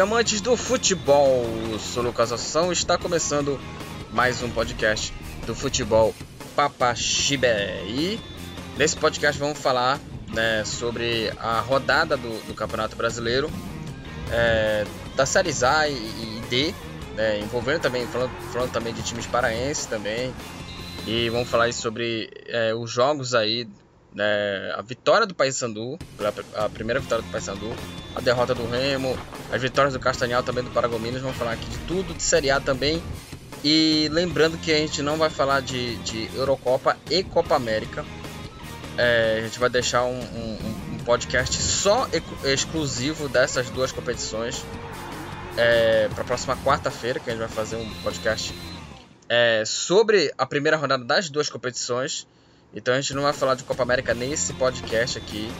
amantes do futebol! Eu sou Lucas Assunção e está começando mais um podcast do futebol Papaxibé. E nesse podcast vamos falar né, sobre a rodada do, do Campeonato Brasileiro, é, da Séries A e, e D, né, envolvendo também, falando, falando, também de times paraenses também. E vamos falar sobre é, os jogos aí né, a vitória do Paysandu, a primeira vitória do Paysandu, a derrota do Remo, as vitórias do Castanhal também do Paragominas, vamos falar aqui de tudo, de Série A também. E lembrando que a gente não vai falar de, de Eurocopa e Copa América. É, a gente vai deixar um, um, um podcast só exclusivo dessas duas competições é, para a próxima quarta-feira, que a gente vai fazer um podcast é, sobre a primeira rodada das duas competições então a gente não vai falar de Copa América nesse podcast aqui.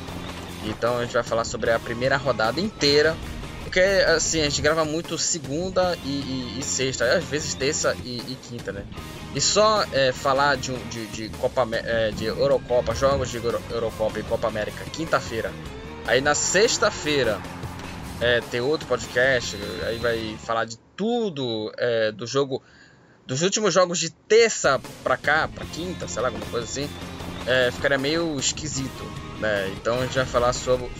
Então a gente vai falar sobre a primeira rodada inteira. Porque assim, a gente grava muito segunda e, e, e sexta, às vezes terça e, e quinta, né? E só é, falar de, de, de, Copa, é, de Eurocopa, jogos de Eurocopa e Copa América, quinta-feira. Aí na sexta-feira é, ter outro podcast, aí vai falar de tudo é, do jogo dos últimos jogos de terça pra cá, pra quinta, sei lá, alguma coisa assim, é, ficaria meio esquisito, né? Então a gente vai falar sobre.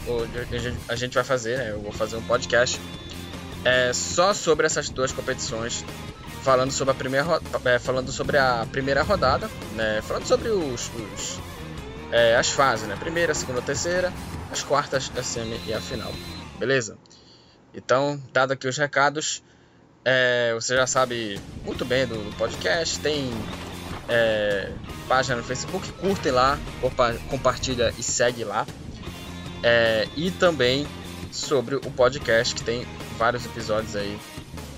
A gente vai fazer, né? Eu vou fazer um podcast é, só sobre essas duas competições. Falando sobre a primeira, é, falando sobre a primeira rodada, né? Falando sobre os, os é, as fases, né? Primeira, segunda, terceira, as quartas, a semi e a final. Beleza? Então, dado aqui os recados, é, você já sabe muito bem do, do podcast, tem é, página no Facebook, curtem lá, compartilha e segue lá. É, e também sobre o podcast que tem vários episódios aí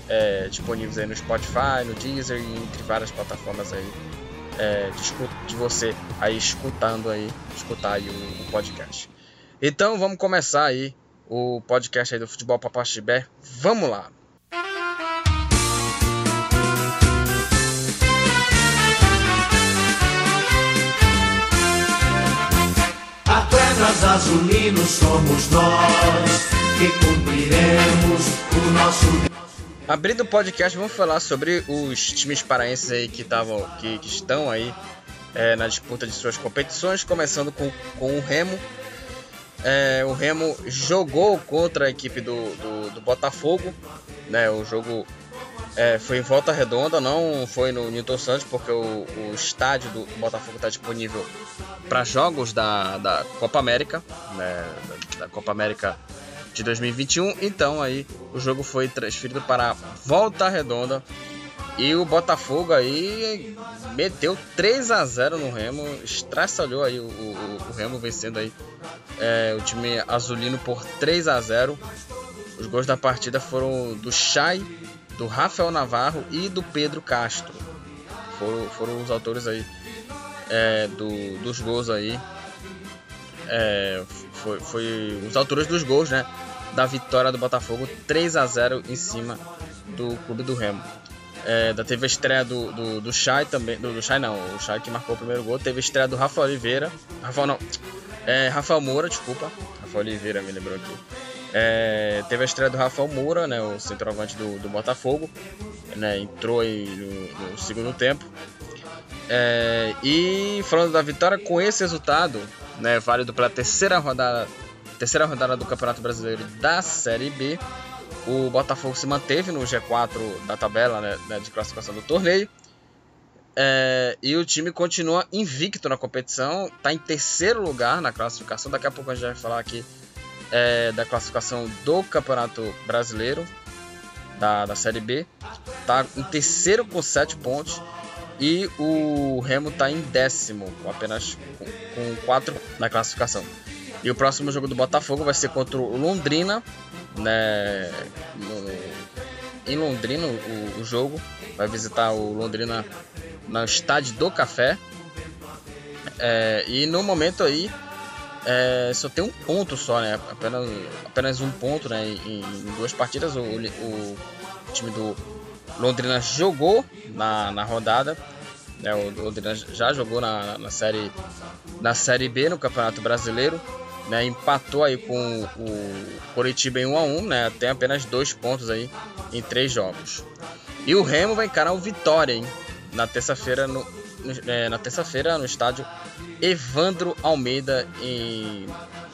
é, disponíveis aí no Spotify, no Deezer e entre várias plataformas aí é, de, de, você aí escutando aí, escutar aí o, o, podcast. Então vamos começar aí o podcast aí do Futebol Papaxibé. Vamos lá! Atletas azulinos somos nós que cumpriremos o nosso. Abrindo o podcast, vamos falar sobre os times paraenses aí que, tavam, que, que estão aí é, na disputa de suas competições, começando com, com o Remo. É, o Remo jogou contra a equipe do, do, do Botafogo, né? O jogo é, foi em volta redonda, não foi no Newton Santos, porque o, o estádio do Botafogo está disponível para jogos da, da Copa América, né, da, da, Copa América de 2021. Então aí o jogo foi transferido para Volta Redonda e o Botafogo aí meteu 3 a 0 no Remo, estraçalhou aí o, o, o Remo vencendo aí é, o time azulino por 3 a 0. Os gols da partida foram do Chay do Rafael Navarro e do Pedro Castro. Foram, foram os autores aí é, do, dos gols aí. É, foi, foi os autores dos gols, né? Da vitória do Botafogo 3 a 0 em cima do Clube do Remo. É, da teve a estreia do, do, do Chay também. Do, do Chay não, o Chay que marcou o primeiro gol. Teve a estreia do Rafael Oliveira. Rafael não. É, Rafael Moura, desculpa. Rafael Oliveira me lembrou aqui. É, teve a estreia do Rafael Moura, né, o centroavante do, do Botafogo, né, entrou aí no, no segundo tempo. É, e falando da vitória, com esse resultado, né, válido pela terceira rodada, terceira rodada do Campeonato Brasileiro da Série B, o Botafogo se manteve no G4 da tabela né, né, de classificação do torneio. É, e o time continua invicto na competição, está em terceiro lugar na classificação. Daqui a pouco a gente vai falar aqui é, da classificação do Campeonato Brasileiro, da, da Série B. Tá em terceiro com 7 pontos. E o Remo está em décimo, apenas com 4 na classificação. E o próximo jogo do Botafogo vai ser contra o Londrina, né? No, em Londrina o, o, jogo. Vai visitar o Londrina no estádio do Café. É, e no momento aí é, só tem um ponto só, né? Apenas, apenas um ponto, né? Em, em duas partidas, o, o, time do Londrina jogou na, na rodada. Né? O Londrina já jogou na, na, série, na série B no Campeonato Brasileiro. né, empatou aí com o Coritiba em 1 a 1, né, tem apenas dois pontos aí em três jogos. E o Remo vai encarar o Vitória, hein, na terça-feira no, é, na terça-feira no estádio Evandro Almeida em,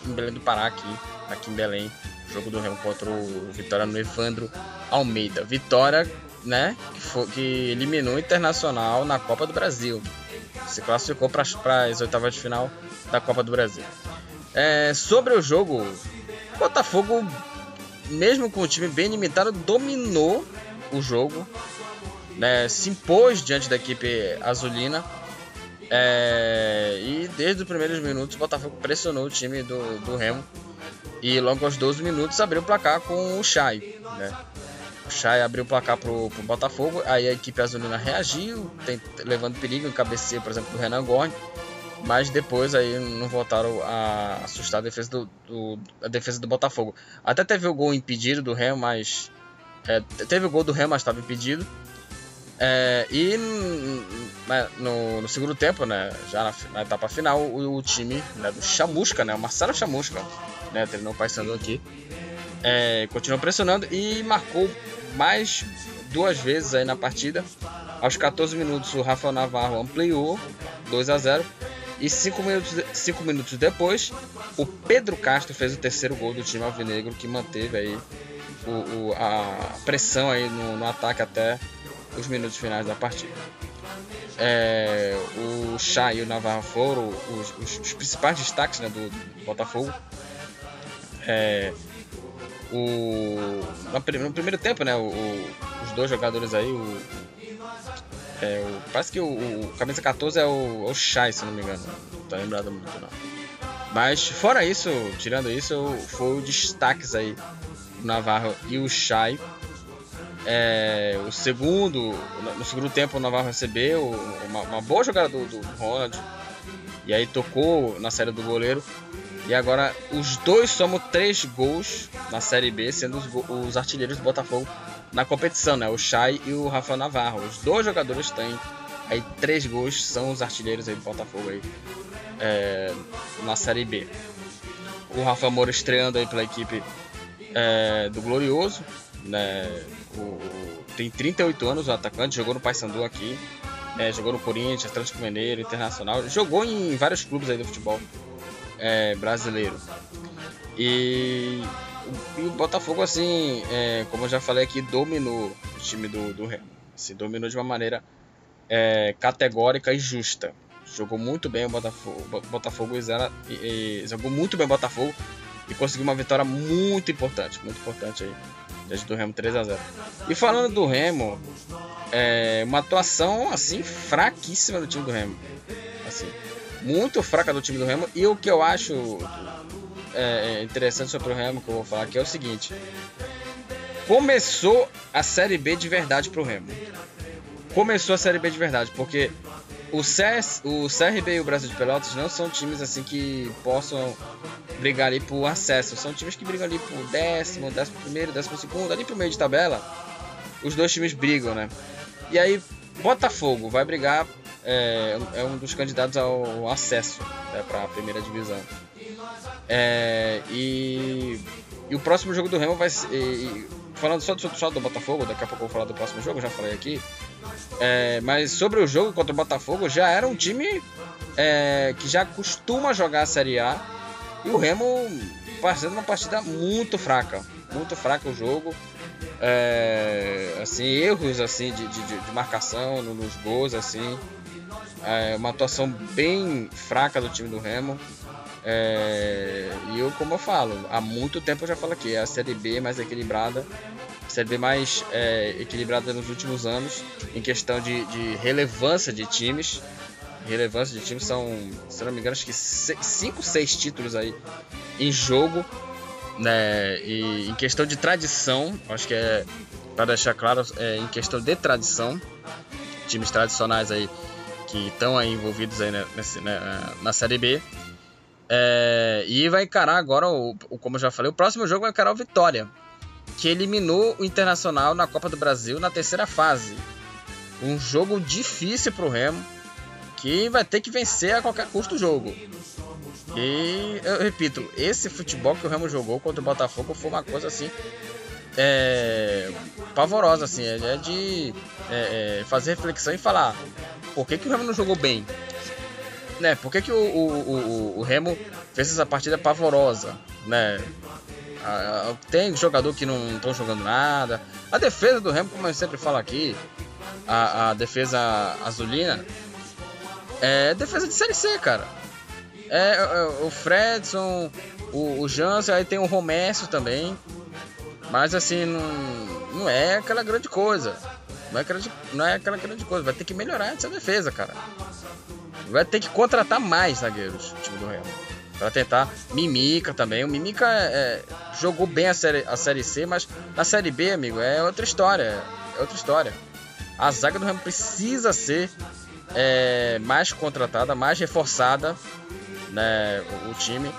em, Belém do Pará aqui, aqui em Belém, jogo do Remo contra o Vitória no Evandro Almeida. Vitória, né, que, foi, que eliminou o Internacional na Copa do Brasil. Se classificou para as oitavas de final da Copa do Brasil. É, sobre o jogo, Botafogo, mesmo com o time bem limitado, dominou o jogo, né, se impôs diante da equipe azulina. É, e desde os primeiros minutos o Botafogo pressionou o time do, do Remo. E logo aos 12 minutos abriu o placar com o Chay. Né? O Chay abriu o placar pro, Botafogo. Aí a equipe azulina reagiu, tem, levando perigo em cabeceio, por exemplo, do Renan Gorne mas depois aí não voltaram a assustar a defesa do, do, a defesa do Botafogo. Até teve o gol impedido do Remo, mas é, teve o gol do Remo, mas estava impedido. É, e né, no, no, segundo tempo, né, já na, na etapa final, o, o time né, do Chamusca, né, o Marcelo Chamusca, né, treinou o Paysandu aqui, é, continuou pressionando e marcou mais duas vezes aí na partida. Aos 14 minutos, o Rafael Navarro ampliou 2 a 0 e cinco minutos, cinco minutos depois, o Pedro Castro fez o terceiro gol do time alvinegro que manteve aí o, o, a pressão aí no, no, ataque até os minutos finais da partida. É, o Chá e o Navarro foram os, os, os principais destaques né, do, do Botafogo. É, o, no, primeiro tempo, né, o, os dois jogadores aí, o, é, o, parece que o, o, camisa 14 é o, é o Shai, se não me engano. Não tô lembrado muito não. Mas fora isso, tirando isso, foi o destaques aí o Navarro e o Shai. É, o segundo, no segundo tempo o Navarro recebeu uma, uma boa jogada do, do Ronald. E aí tocou na série do goleiro. E agora os dois somam três gols na Série B, sendo os, os artilheiros do Botafogo na competição, né? O Chay e o Rafa Navarro. Os dois jogadores têm aí três gols, são os artilheiros aí do Botafogo aí é, na Série B. O Rafa Moura estreando aí pela equipe é, do Glorioso, né? O, tem 38 anos o atacante, jogou no Paysandu aqui, é, jogou no Corinthians, Atlético Mineiro, Internacional, jogou em vários clubes aí do futebol é, brasileiro. E e o Botafogo, assim, é, como eu já falei aqui, dominou o time do, do Remo. Assim, dominou de uma maneira é, categórica e justa. Jogou muito bem o Botafogo, Botafogo e, e, e, jogou muito bem o Botafogo e conseguiu uma vitória muito importante, muito importante aí, desde do Remo 3 a 0. E falando do Remo, é, uma atuação assim fraquíssima do time do Remo, assim, muito fraca do time do Remo e o que eu acho é, interessante sobre o Remo que eu vou falar aqui é o seguinte: começou a Série B de verdade pro Remo. Começou a Série B de verdade, porque o, CS, o CRB e o Brasil de Pelotas não são times assim que possam brigar ali por acesso. São times que brigam ali por décimo, décimo primeiro, décimo segundo, ali pro meio de tabela. Os dois times brigam, né? E aí, Botafogo vai brigar, é, é um dos candidatos ao acesso né, para a primeira divisão. É, e, e, o próximo jogo do Remo vai ser. E, falando só, do só do Botafogo, daqui a pouco eu vou falar do próximo jogo, já falei aqui. É, mas sobre o jogo contra o Botafogo, já era um time é, que já costuma jogar a Série A. E o Remo fazendo uma partida muito fraca. Muito fraca o jogo. É, assim, erros assim de, de, de marcação nos gols, assim. É, uma atuação bem fraca do time do Remo. É, e eu, como eu falo, há muito tempo eu já falo aqui, é a Série B mais equilibrada, Série B mais é, equilibrada nos últimos anos, em questão de, de, relevância de times. Relevância de times são, se não me engano, acho que 5, 6 títulos aí em jogo. Né? E em questão de tradição, acho que é para deixar claro, é, em questão de tradição, times tradicionais aí que estão aí envolvidos aí nesse, né, na Série B é, e vai encarar agora, o, o, como eu já falei, o próximo jogo vai encarar o Vitória, que eliminou o Internacional na Copa do Brasil na terceira fase. Um jogo difícil para o Remo, que vai ter que vencer a qualquer custo o jogo. E eu repito, esse futebol que o Remo jogou contra o Botafogo foi uma coisa assim. É, pavorosa, assim, é, é de é, é, fazer reflexão e falar por que, que o Remo não jogou bem? Né? Por que, que o, o, o, o Remo fez essa partida pavorosa? Né? Tem jogador que não estão jogando nada. A defesa do Remo, como eu sempre falo aqui, a, a defesa azulina, é defesa de Série C, cara. É, é o Fredson, o, o Jansen, aí tem o Romércio também. Mas assim, não, não é aquela grande coisa. Não é, aquela, não é aquela grande coisa. Vai ter que melhorar essa defesa, cara. Vai ter que contratar mais zagueiros, o time do Remo. Pra tentar. Mimica também. O Mimica é, é, jogou bem a série, a série C, mas na série B, amigo, é outra história. É outra história. A zaga do Remo precisa ser é, mais contratada, mais reforçada, né, o, o, time.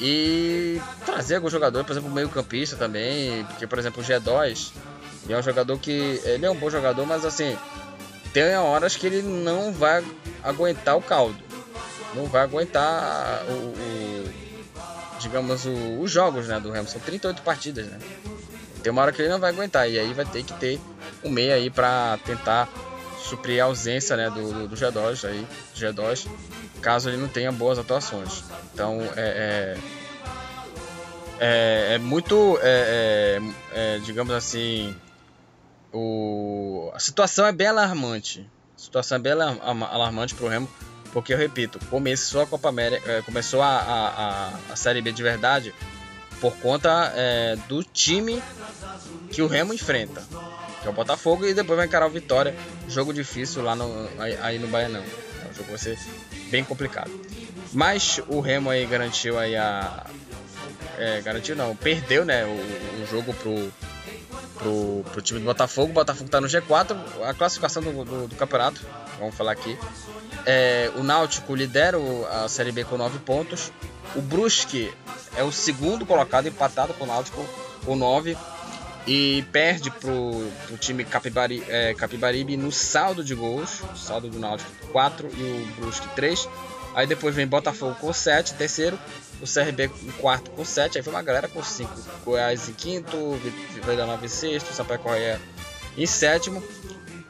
E trazer algum jogador, por exemplo, o meio-campista também. Porque, por exemplo, o G2 é um jogador que. Ele é um bom jogador, mas assim. Tem horas que ele não vai aguentar o caldo. Não vai aguentar o, o digamos, o, os jogos né, do Remo. São 38 partidas, né? Tem uma hora que ele não vai aguentar. E aí vai ter que ter um meio aí para tentar suprir a ausência né, do, do, do G2 aí, G2, caso ele não tenha boas atuações. Então é, é, é, é muito, é, é, é, digamos assim, o, a situação é bem alarmante. A situação é bem alarmante para o Remo, porque eu repito, começou a Copa América, é, começou a, a, a, Série B de verdade por conta do time que o Remo enfrenta que é o Botafogo, e depois vai encarar o Vitória. Jogo difícil lá no, aí, aí no Baianão. Então, o jogo vai ser bem complicado. Mas o Remo aí garantiu aí a. É, garantiu não, perdeu né, o, o jogo pro, pro, pro, time do Botafogo. O Botafogo tá no G4, a classificação do, do, do campeonato, vamos falar aqui. É, o Náutico lidera a Série B com 9 pontos. O Brusque é o segundo colocado, empatado com o Náutico com 9 e perde pro, pro time Capibari, é, Capibaribe no saldo de gols, saldo do Náutico 4 e o Brusque 3. Aí depois vem Botafogo com 7, terceiro, o CRB em quarto com 7, aí foi uma galera com 5. Goiás em quinto, Vila Nova em sexto, Sampaio em sétimo.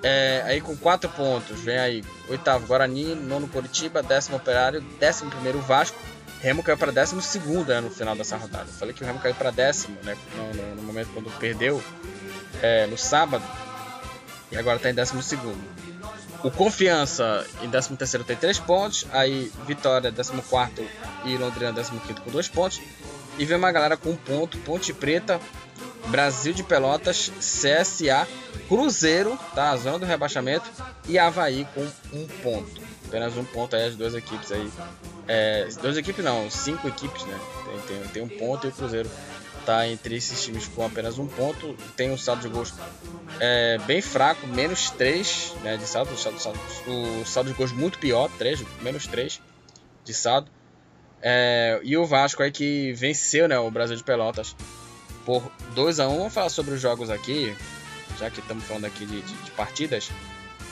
É, aí com 4 pontos, vem aí oitavo Guarani, nono Curitiba, décimo Operário, décimo primeiro Vasco, Remo caiu para 12 né, no final dessa rodada. Eu falei que o Remo caiu para décimo né, no, no, momento quando perdeu é, no sábado e agora está em 12. O Confiança em 13 tem 3 pontos, aí Vitória 14 e Londrina 15 com 2 pontos. E vem uma galera com 1 um ponto, Ponte Preta, Brasil de Pelotas, CSA, Cruzeiro, tá? A zona do rebaixamento, e Havaí com 1 um ponto. Apenas um ponto aí as duas equipes aí é, duas equipes não, cinco equipes, né? Tem, tem, tem, um ponto e o Cruzeiro tá entre esses times com apenas um ponto. Tem um saldo de gols é, bem fraco, menos 3 né, de saldo, o saldo, saldo, o saldo de gols muito pior, 3, menos 3 de saldo. É, e o Vasco aí que venceu né, o Brasil de Pelotas por 2 a 1 Vamos falar sobre os jogos aqui, já que estamos falando aqui de, de, de partidas.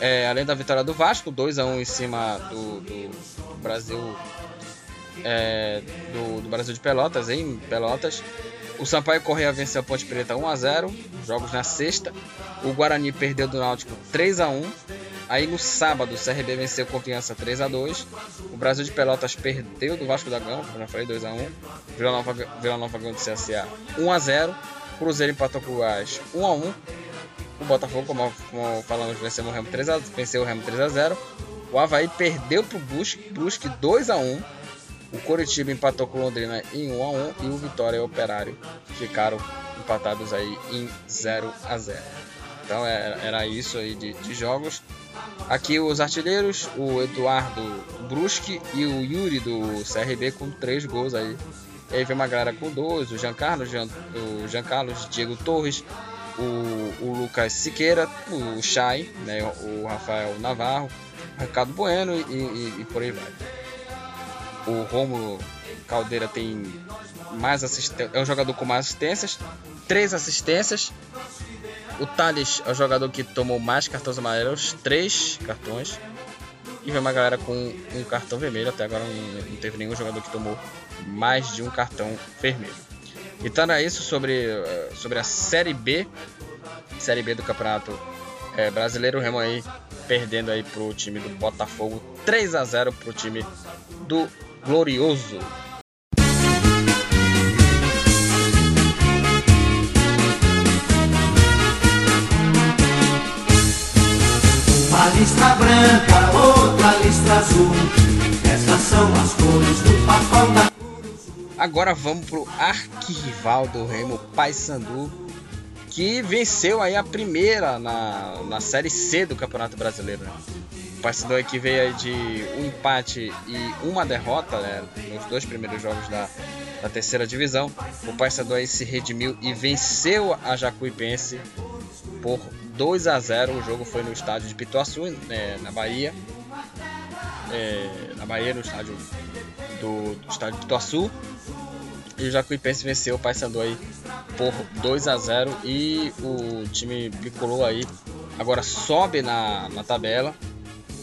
É, além da vitória do Vasco, 2 a 1 em cima do, do Brasil é, do, do, Brasil de Pelotas, em Pelotas. O Sampaio Correia venceu a Ponte Preta 1 a 0 jogos na sexta. O Guarani perdeu do Náutico 3 a 1 Aí no sábado o CRB venceu Confiança 3 a 2 O Brasil de Pelotas perdeu do Vasco da Gama, como já falei, 2 a 1 Vila Nova, Vila Nova ganhou do CSA 1 a 0 Cruzeiro empatou com o Goiás 1 a 1 o Botafogo, como, como falamos, venceu o Remo 3 a, venceu o Remo 3 a 0 O Havaí perdeu para o Brusque, Brusque 2 a 1 O Coritiba empatou com o Londrina em 1 a 1 E o Vitória e o Operário ficaram empatados aí em 0 a 0 Então era, é, era isso aí de, de jogos. Aqui os artilheiros, o Eduardo Brusque e o Yuri do CRB com 3 gols aí. E aí vem uma galera com dois, o Jean Carlos, Jean, o Jean Carlos, Diego Torres, o, o Lucas Siqueira, o Chay, né, o Rafael Navarro, Ricardo Bueno e, e, e por aí vai. O Romulo Caldeira tem mais assistências, é o jogador com mais assistências, três assistências. O Thales é o jogador que tomou mais cartões amarelos, três cartões. e veio uma galera com um cartão vermelho. Até agora não, teve nenhum jogador que tomou mais de um cartão vermelho. Então era isso sobre, eh, sobre a Série B, Série B do Campeonato é, Brasileiro. O Remo aí perdendo aí pro time do Botafogo, 3 a 0 pro time do Glorioso. Uma listra branca, outra listra azul. Essas são as cores do papão da Agora vamos pro arquival do Remo Paysandu, que venceu aí a primeira na, na Série C do Campeonato Brasileiro. Né? O aí que veio de um empate e uma derrota né, nos dois primeiros jogos da, da terceira divisão. O Paysandu se redimiu e venceu a Jacuipense por 2 a 0. O jogo foi no estádio de Pituaçu, né, na Bahia. É, na Bahia, no estádio do, do estádio de Pituaçu. E o Jacuipense venceu o Paysandu por 2 a 0 e o time bicolou aí agora sobe na, na tabela.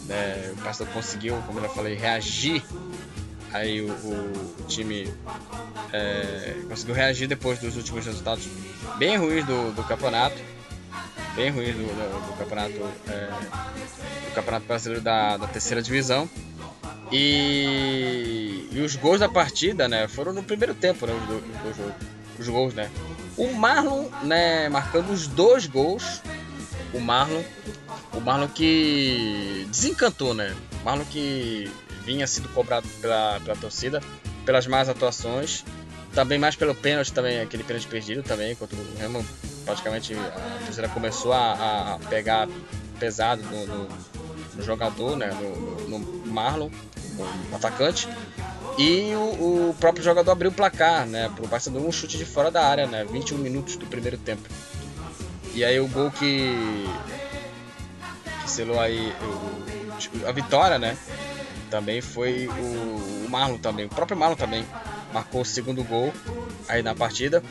É, o Paysandu conseguiu, como eu já falei, reagir. Aí o, o time é, conseguiu reagir depois dos últimos resultados bem ruins do, do campeonato. Bem ruins do, do, do campeonato é, do campeonato brasileiro da, da terceira divisão. E, e, os gols da partida, né, foram no primeiro tempo, né, os, os, os, gols, né. O Marlon, né, marcando os dois gols. O Marlon, o Marlon que desencantou, né. O Marlon que vinha sendo cobrado pela, pela torcida pelas más atuações, também mais pelo pênalti também, aquele pênalti perdido também, contra o Remo, praticamente a torcida começou a, a pegar pesado no, no, no jogador, né, no, no Marlon o atacante. E o, o, próprio jogador abriu o placar, né? Pro Barcelona um chute de fora da área, né? 21 minutos do primeiro tempo. E aí o gol que selou aí o, a vitória, né? Também foi o, o Marlon também. O próprio Marlon também marcou o segundo gol aí na partida.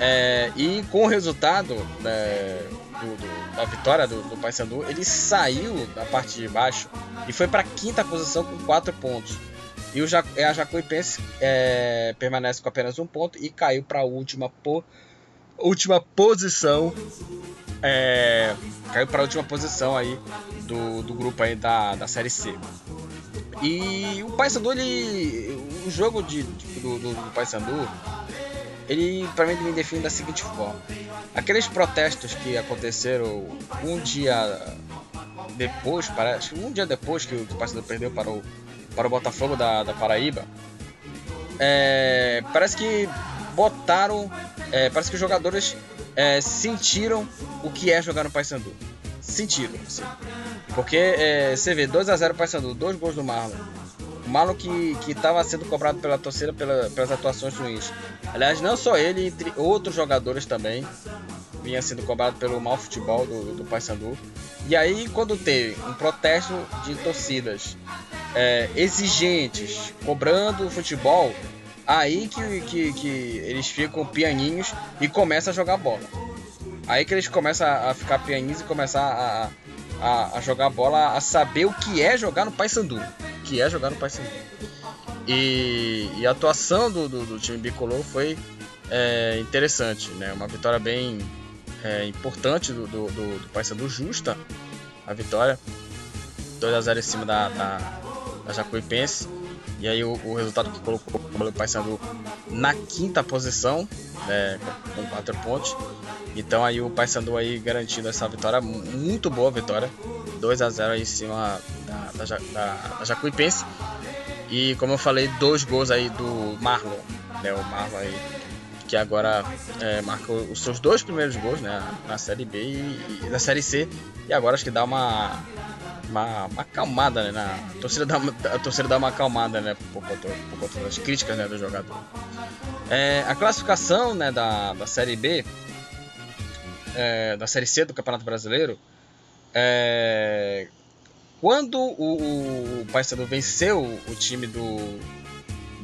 É, e com o resultado né, do, do, da vitória do, do Paysandu, ele saiu da parte de baixo e foi para a quinta posição com 4 pontos. E o ja a Jacuipense é, permanece com apenas um ponto e caiu para a última, po última posição. É, caiu para a última posição aí do, do grupo aí da, da Série C. E o Paysandu, ele, o jogo de, do, do, do Paysandu, ele para mim me define da seguinte forma: aqueles protestos que aconteceram um dia depois, parece um dia depois que o Paysandu perdeu para o para o Botafogo da, da Paraíba, é, parece que botaram, é, parece que os jogadores é, sentiram o que é jogar no Paysandu, sentiram, assim. porque é, você vê 2 a 0 Paysandu, dois gols do Marlon Marlon que estava sendo cobrado pela torcida pela, pelas atuações ruins. Aliás, não só ele, entre outros jogadores também, vinha sendo cobrado pelo mau futebol do, do Paysandu. E aí, quando teve um protesto de torcidas é, exigentes, cobrando o futebol, aí que, que, que eles ficam pianinhos e começam a jogar bola. Aí que eles começam a ficar pianinhos e começar a, a, a jogar bola, a saber o que é jogar no Paysandu que é jogar no Paysandu. E, e, a atuação do, do, do time bicolor foi é, interessante, né? Uma vitória bem é, importante do, do, do, do Paysandu, justa a vitória. 2 a 0 em cima da, da, da Jacuipense. E aí o, o resultado que colocou o Paysandu na quinta posição, né, com 4 pontos. Então aí o Paysandu aí garantindo essa vitória, muito boa vitória. 2 a 0 aí em cima da, da, da, da Jacuipense. E como eu falei, dois gols aí do Marlon, né? O Marlon aí que agora é, marcou os seus dois primeiros gols né, na Série B e, e na Série C. E agora acho que dá uma, uma, uma acalmada, né? Na, a, torcida dá, a torcida dá uma acalmada, né? Por, conta, por conta das críticas né, do jogador. É, a classificação né, da, da Série B, é, da Série C do Campeonato Brasileiro, é, quando o, o Paysandu venceu o time do,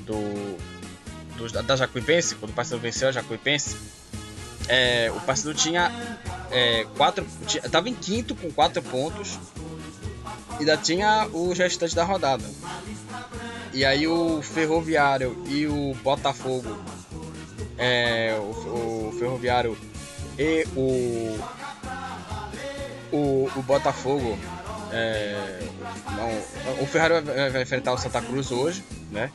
do, do da Jacuipense, quando o Paysandu venceu a Jacuipense, é, o Paysandu tinha é, quatro, estava em quinto com quatro pontos ainda tinha os restantes da rodada. E aí o Ferroviário e o Botafogo, é, o, o Ferroviário e o, o, o Botafogo, é, não, o Ferrari vai, vai, enfrentar o Santa Cruz hoje, né?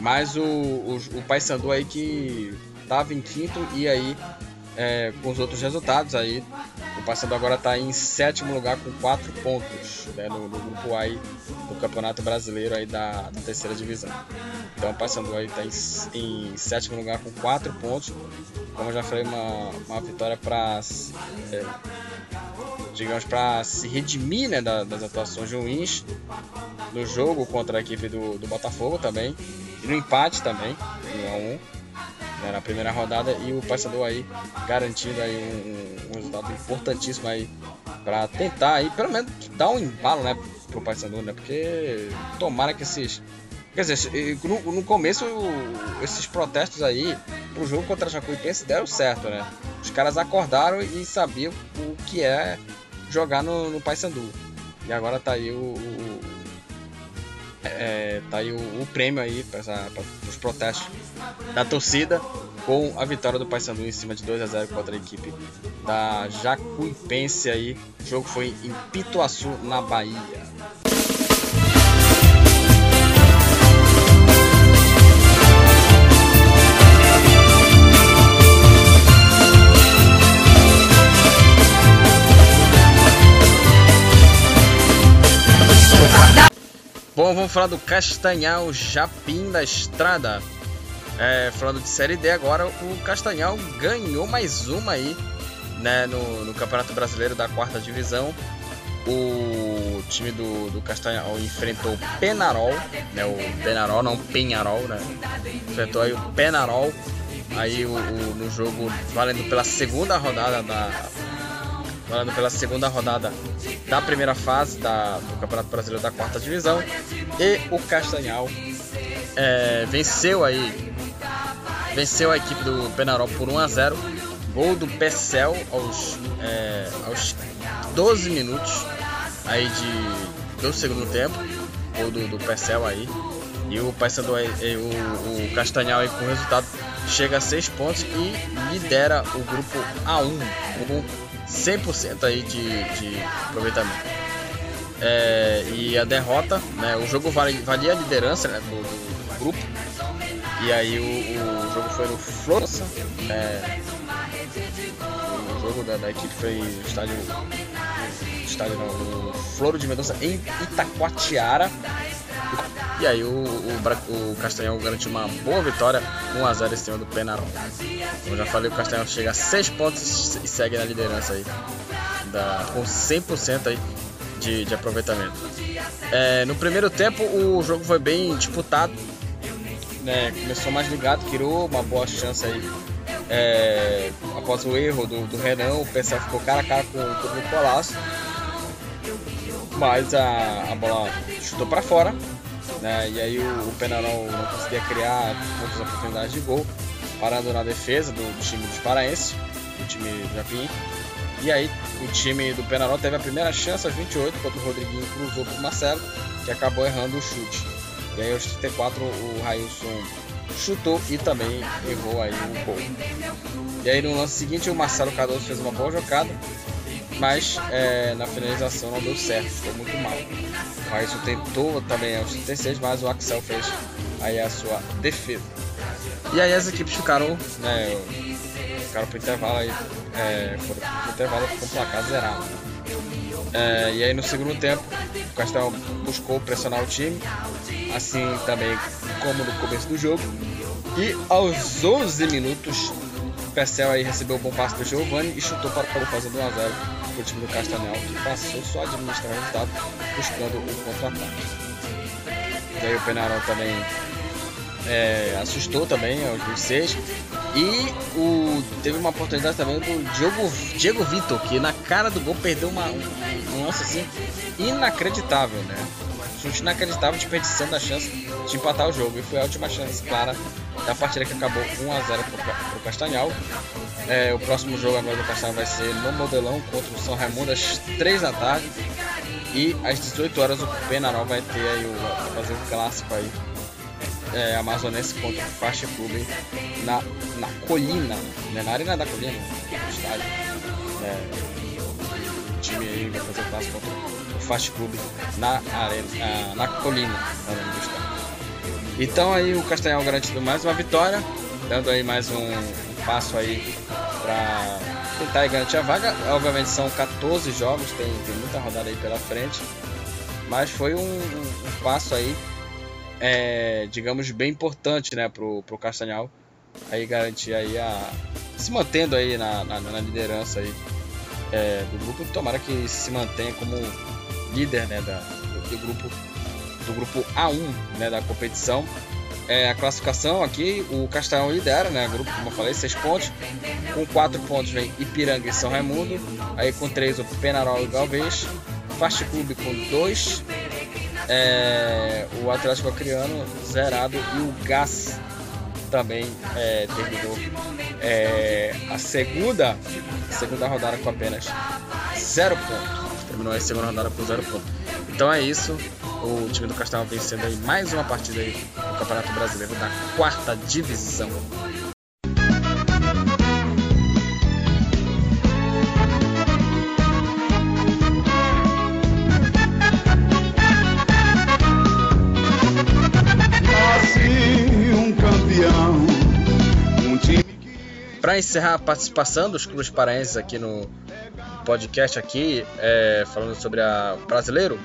Mas o, o, o Paysandu aí que tava em quinto e aí é, com os outros resultados aí o Paysandu agora está em sétimo lugar com quatro pontos né, no, no, grupo A do Campeonato Brasileiro aí da, da terceira divisão. Então o Paysandu aí está em, em, sétimo lugar com quatro pontos. Como eu já falei, uma, uma vitória para é, digamos para se redimir né, das atuações ruins no jogo contra a equipe do, do Botafogo também e no empate também, 1 a 1 né, na primeira rodada e o Paysandu aí garantindo aí um, um, resultado importantíssimo aí para tentar aí pelo menos dar um embalo, né, pro Paysandu, né? Porque tomara que esses Quer dizer, no, no começo esses protestos aí pro jogo contra a Jacuipense deram certo, né? Os caras acordaram e sabiam o que é jogar no, no Paysandu. E agora tá aí o, o é, tá aí o, o prêmio aí para os protestos da torcida com a vitória do Paysandu em cima de 2 a 0 contra a equipe da Jacuipense aí. O jogo foi em Pituaçu, na Bahia. Bom, vamos falar do Castanhal Japim da Estrada. É, falando de Série D agora, o Castanhal ganhou mais uma aí né, no, no Campeonato Brasileiro da quarta divisão. O time do, do Castanhal enfrentou o Penarol, né, o Penarol, não Penharol, né? Enfrentou aí o Penarol aí o, o, no jogo valendo pela segunda rodada da, falando pela segunda rodada da primeira fase da, do Campeonato Brasileiro da quarta divisão. E o Castanhal é, venceu aí venceu a equipe do Penarol por 1 a 0 Gol do Pecel aos, é, aos 12 minutos aí de, do segundo tempo. Gol do, do Pecel aí. E o Paysandu, o, o Castanhal aí com o resultado chega a 6 pontos e lidera o grupo A1 com 100% aí de, de aproveitamento. É, e a derrota, né, o jogo valia a liderança né, do, do, grupo. E aí o, o jogo foi no Florença. É, o jogo da, da, equipe foi no estádio, estádio não, no Floro de Mendonça em Itacoatiara. E aí o, o, o garantiu uma boa vitória, 1x0 em cima do Penarol. Como já falei, o Castanhal chega a 6 pontos e segue na liderança aí, da, com 100% aí de, de aproveitamento. É, no primeiro tempo o jogo foi bem disputado, né, começou mais ligado, criou uma boa chance aí é, após o erro do, do Renan, o PSL ficou cara a cara com, com o Colasso. Mas a, a bola chutou para fora né? E aí o, o Penarol não conseguia criar muitas oportunidades de gol, parando na defesa do, do time dos paraenses, do time do Japim. E aí o time do Penarol teve a primeira chance aos 28, quando o Rodriguinho cruzou para o Marcelo, que acabou errando o chute. E aí aos 34 o Railson chutou e também errou aí o gol. E aí no lance seguinte o Marcelo Cardoso fez uma boa jogada, mas é, na finalização não deu certo, ficou muito mal. O Raíssa tentou também aos 36, mas o Axel fez aí a sua defesa. E aí as equipes ficaram, né, ficaram pro intervalo aí, é, foram pro intervalo com o placar zerado. É, e aí no segundo tempo, o Castel buscou pressionar o time, assim também como no começo do jogo. E aos 11 minutos, o Pecel aí recebeu o bom passe do Giovanni e chutou para o fazendo 1x0 o time do Castanel, que passou só a administrar o resultado, buscando o contra-ataque. E aí o Penarol também é, assustou também aos 26. E o, teve uma oportunidade também do Diego, Diego Vitor, que na cara do gol perdeu uma, um, um lance assim inacreditável, né? chute inacreditável, desperdiçando a chance de empatar o jogo. E foi a última chance clara da partida que acabou 1 a 0 para o Castanhal. É, o próximo jogo agora do Castanhal vai ser no Modelão contra o São Raimundo às 3 da tarde. E às 18 horas o Penarol vai ter aí o, vai fazer o clássico aí. É, amazonense contra o Fast Club na, na colina, né? na arena da colina, no estádio. É, o time aí vai fazer o clássico contra o Fast Club na arena, na colina, no nome do estádio. Então aí o Castanhal garantindo mais uma vitória, dando aí mais um, passo aí para tentar garantir a vaga. Obviamente são 14 jogos, tem, tem muita rodada aí pela frente. Mas foi um, um, passo aí, é, digamos, bem importante né, pro, pro Castanhal. Aí garantir aí a. se mantendo aí na, na, na liderança aí, é, do grupo. Tomara que se mantenha como líder né, da, do grupo do grupo A1 né, da competição é, a classificação aqui, o Castanhal lidera, né? Grupo, como eu falei, 6 pontos. Com 4 pontos vem Ipiranga e São Raimundo. Aí com 3 o Penarol e Galvez. Fast Clube com 2. É, o Atlético Acreano zerado e o Gás também é, terminou é, a segunda segunda rodada com apenas 0 pontos. Terminou a segunda rodada com 0 pontos. Então é isso o time do Castelo vencendo aí mais uma partida aí no Campeonato Brasileiro da quarta divisão. Para encerrar a participação dos clubes paraenses aqui no podcast aqui, é, falando sobre a brasileiro,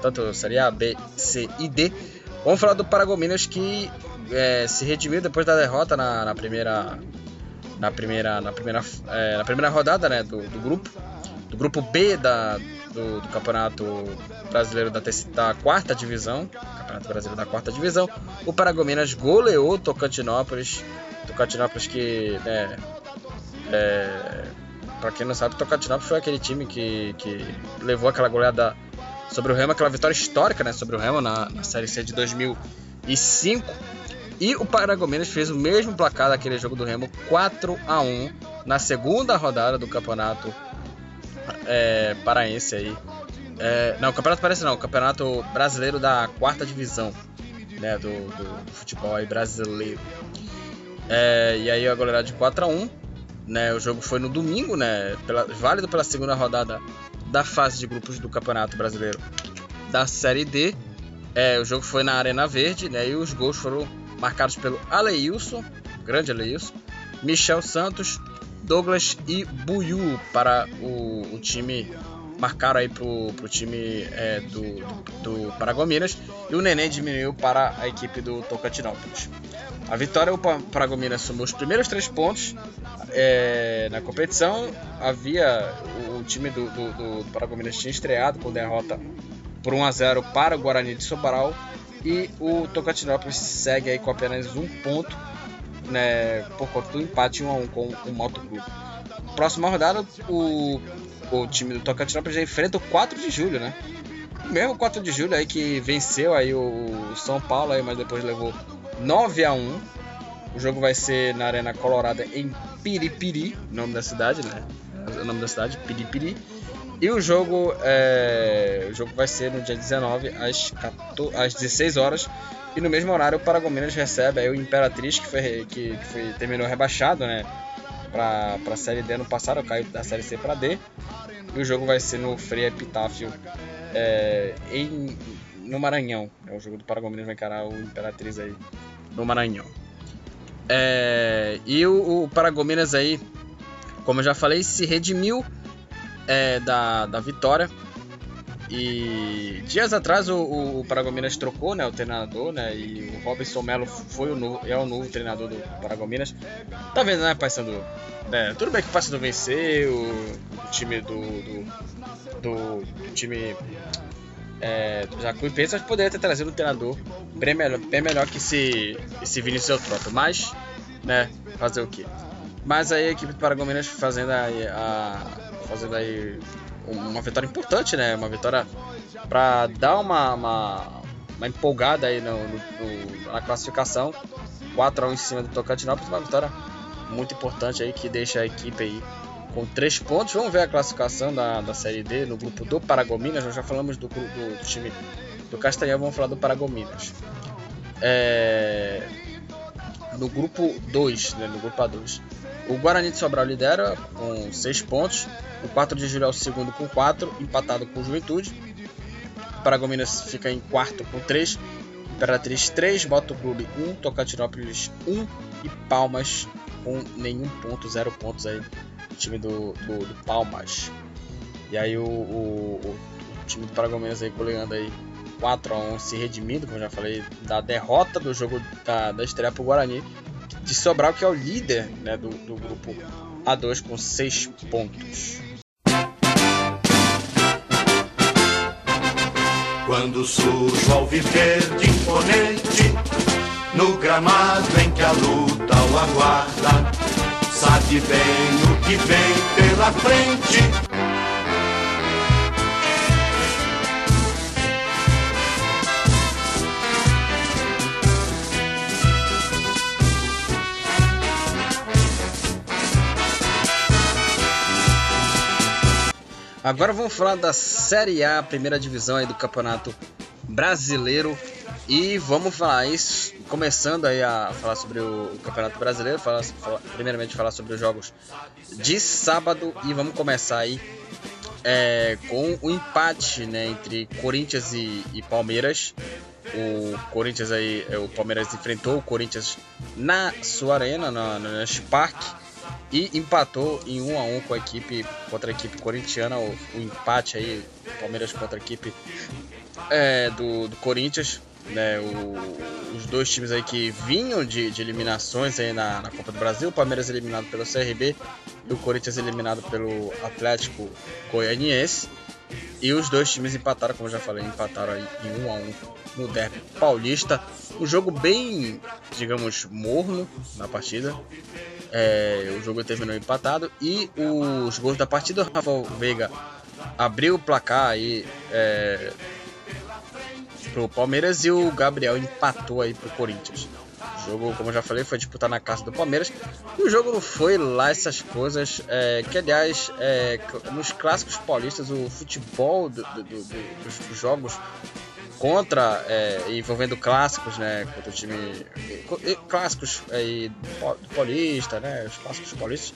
tanto Série A, B, C e D. Vamos falar do Paragominas que é, se redimiu depois da derrota na, na primeira na primeira na primeira é, na primeira rodada né, do, do, grupo do grupo B da, do, do campeonato brasileiro da, da, quarta divisão campeonato brasileiro da quarta divisão o Paragominas goleou Tocantinópolis Tocantinópolis que né, é, para quem não sabe Tocantinópolis foi aquele time que, que levou aquela goleada sobre o Remo, aquela vitória histórica né, sobre o Remo na, na Série C de 2005. E o Paragominas fez o mesmo placar daquele jogo do Remo, 4 a 1 na segunda rodada do campeonato é, paraense aí. É, não, campeonato paraense não, campeonato brasileiro da quarta divisão né, do, do futebol aí brasileiro. É, e aí a goleada de 4 a 1 né, o jogo foi no domingo, né, pela, válido pela segunda rodada da fase de grupos do Campeonato Brasileiro da Série D. É, o jogo foi na Arena Verde, né? E os gols foram marcados pelo Aleilson, grande Aleilson, Michel Santos, Douglas e Buiu para o, o time marcaram aí pro, pro time é, do, do, do Paragominas e o Neném diminuiu para a equipe do Tocantinópolis. A vitória, o Paragominas somou os primeiros três pontos é, na competição. Havia o, o time do, do, do Paragominas tinha estreado com derrota por 1 a 0 para o Guarani de Sobral e o Tocantinópolis segue aí com apenas um ponto né, por conta do empate 1 a 1 com o Moto Clube. Próxima rodada, o o time do Tocantinópolis já enfrenta o 4 de julho, né? O mesmo 4 de julho aí que venceu aí o São Paulo, aí, mas depois levou 9 a 1 O jogo vai ser na Arena Colorada em Piripiri, nome da cidade, né? O nome da cidade, Piripiri. E o jogo, é... o jogo vai ser no dia 19 às, 14... às 16 horas. E no mesmo horário o Paragominas recebe aí o Imperatriz, que, foi, que, que foi, terminou rebaixado, né? para a Série D no passado, caiu da Série C para D. E o jogo vai ser no Frei Epitáfio é, em, no Maranhão. É o jogo do Paragominas vai encarar o Imperatriz aí no Maranhão. É, e o, o, Paragominas aí, como eu já falei, se redimiu é, da, da vitória e dias atrás o, o, o Paragominas trocou né, o treinador, né? E o Robinson Melo foi o novo, é o novo treinador do Paragominas. Tá vendo, né, Paysandu? É, tudo bem que o Paysandu venceu, o time do. do, do, do time é, do Jacuipense, mas poderia ter trazido um treinador bem melhor, bem melhor que esse, esse Vinícius Eutrópio. Mas, né, fazer o quê? Mas aí a equipe do Paragominas fazendo aí a. Fazendo aí uma vitória importante, né? Uma vitória para dar uma, uma, uma, empolgada aí no, no, na classificação. 4 a 1 em cima do Tocantinópolis, uma vitória muito importante aí que deixa a equipe aí com 3 pontos. Vamos ver a classificação da, da Série D no grupo do Paragominas. Nós já falamos do, do, do time do Castanhal, vamos falar do Paragominas. É, no grupo 2, né, no grupo A2. O Guarani de Sobral lidera com 6 pontos. O 4 de julho é o segundo com 4, empatado com o Juventude. O Paragominas fica em quarto com 3. Imperatriz 3, Boto Clube 1, Tocantinópolis 1 e Palmas com nenhum ponto, zero pontos aí. O time do, do, do Palmas. E aí o, o, o, time do Paragominas aí goleando aí 4 a 1 se redimindo, como já falei, da derrota do jogo da, da estreia para o Guarani de Sobral, que é o líder né, do, do grupo A2 com 6 pontos. Quando surge ao viver de imponente, no gramado em que a luta o aguarda, sabe bem o que vem pela frente Agora vamos falar da Série A, primeira divisão aí do Campeonato Brasileiro. E vamos falar isso, começando aí a falar sobre o, Campeonato Brasileiro, falar, falar, primeiramente falar sobre os jogos de sábado e vamos começar aí é, com o empate né, entre Corinthians e, e Palmeiras. O Corinthians aí, o Palmeiras enfrentou o Corinthians na sua arena, na, na Nash Park e empatou em 1 a 1 com a equipe contra a equipe corintiana, o, o empate aí, Palmeiras contra a equipe é, do, do, Corinthians, né, o, os dois times aí que vinham de, de eliminações aí na, na, Copa do Brasil, o Palmeiras eliminado pelo CRB e o Corinthians eliminado pelo Atlético Goianiense. E os dois times empataram, como já falei, empataram aí em 1 a 1 no derby paulista. Um jogo bem, digamos, morno na partida. É, o jogo terminou empatado e os gols da partida, o Rafael Veiga abriu o placar aí é, pro Palmeiras e o Gabriel empatou aí pro Corinthians. O jogo, como eu já falei, foi disputado na casa do Palmeiras. O jogo não foi lá essas coisas. É, que aliás, é, nos clássicos paulistas, o futebol do, do, do, dos jogos contra, é, envolvendo clássicos, né, contra o time clássicos aí do Paulista, né, os clássicos paulistas,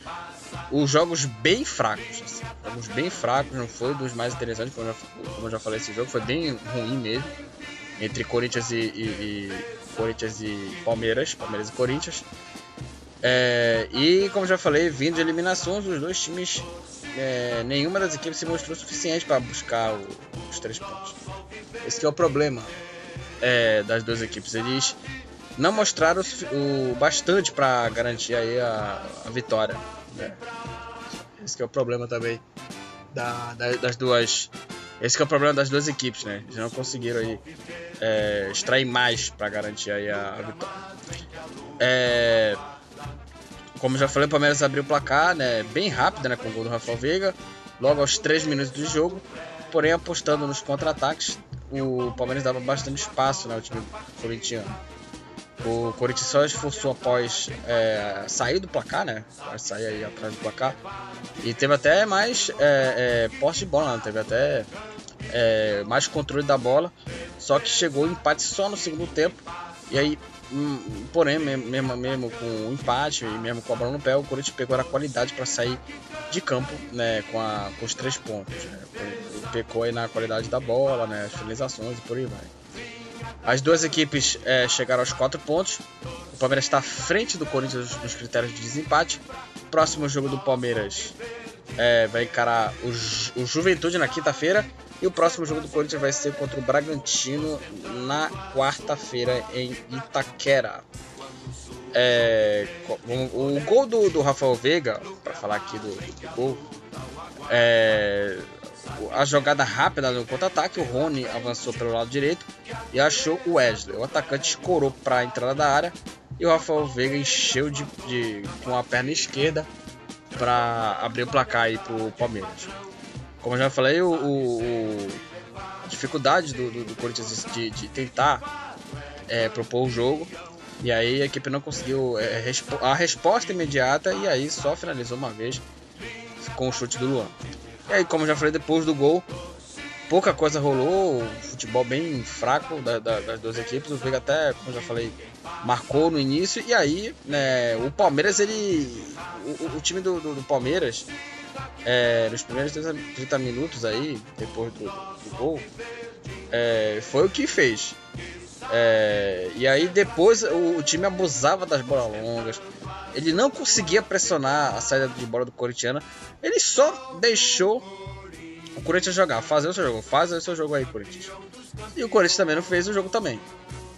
os jogos bem fracos, assim, jogos bem fracos, não foi dos mais interessantes, como eu já, como eu já falei, esse jogo foi bem ruim mesmo, entre Corinthians e, e, e Corinthians e Palmeiras, Palmeiras e Corinthians. É, e como já falei, vindo de eliminações, os dois times, é, nenhuma das equipes se mostrou suficiente para buscar o, os três pontos. Esse é o problema é, das duas equipes. Eles não mostraram o, o bastante para garantir aí a, a vitória. Né? Esse é o problema também da, da, das duas. Esse é o problema das duas equipes, né? Eles não conseguiram aí é, extrair mais para garantir aí a, a vitória. É, como já falei, o Palmeiras abriu o placar, né? Bem rápido, né? Com o gol do Rafael Veiga, logo aos 3 minutos do jogo. Porém, apostando nos contra-ataques, o Palmeiras dava bastante espaço né, ao time corintiano. O Corinthians só esforçou após é, sair do placar, né? Após sair aí atrás do placar. E teve até mais é, é, posse de bola, né? teve até é, mais controle da bola. Só que chegou o empate só no segundo tempo. E aí, hum, porém, mesmo, mesmo, com o empate e mesmo com a bola no pé, o Corinthians pegou a qualidade para sair de campo né, com, a, com os três pontos. Né? Pecou aí na qualidade da bola, né, as finalizações e por aí vai. As duas equipes é, chegaram aos quatro pontos. O Palmeiras está à frente do Corinthians nos critérios de desempate. Próximo jogo do Palmeiras é, vai encarar o, o Juventude na quinta-feira. E o próximo jogo do Corinthians vai ser contra o Bragantino na quarta-feira em Itaquera. É, o, o, gol do, do Rafael Veiga, para falar aqui do, do gol, é, a jogada rápida no contra-ataque, o Rony avançou pelo lado direito e achou o Wesley. O atacante escorou para a entrada da área e o Rafael Veiga encheu de, de com a perna esquerda para abrir o placar aí pro Palmeiras. Como eu já falei, o, o, o a dificuldade do, do, do Corinthians de, de tentar é, propor o jogo e aí a equipe não conseguiu é, a resposta imediata e aí só finalizou uma vez com o chute do Luan. E aí, como já falei, depois do gol, pouca coisa rolou, futebol bem fraco da, da, das duas equipes. O Veiga até, como já falei, marcou no início. E aí, né, o Palmeiras, ele. O, o time do, do, do Palmeiras, é, nos primeiros 30 minutos aí, depois do, do gol, é, foi o que fez. É, e aí depois o, o, time abusava das bolas longas. Ele não conseguia pressionar a saída de bola do Corinthians. Ele só deixou o Corinthians jogar, fazer o seu jogo, faz o seu jogo aí, Corinthians. E o Corinthians também não fez o jogo também.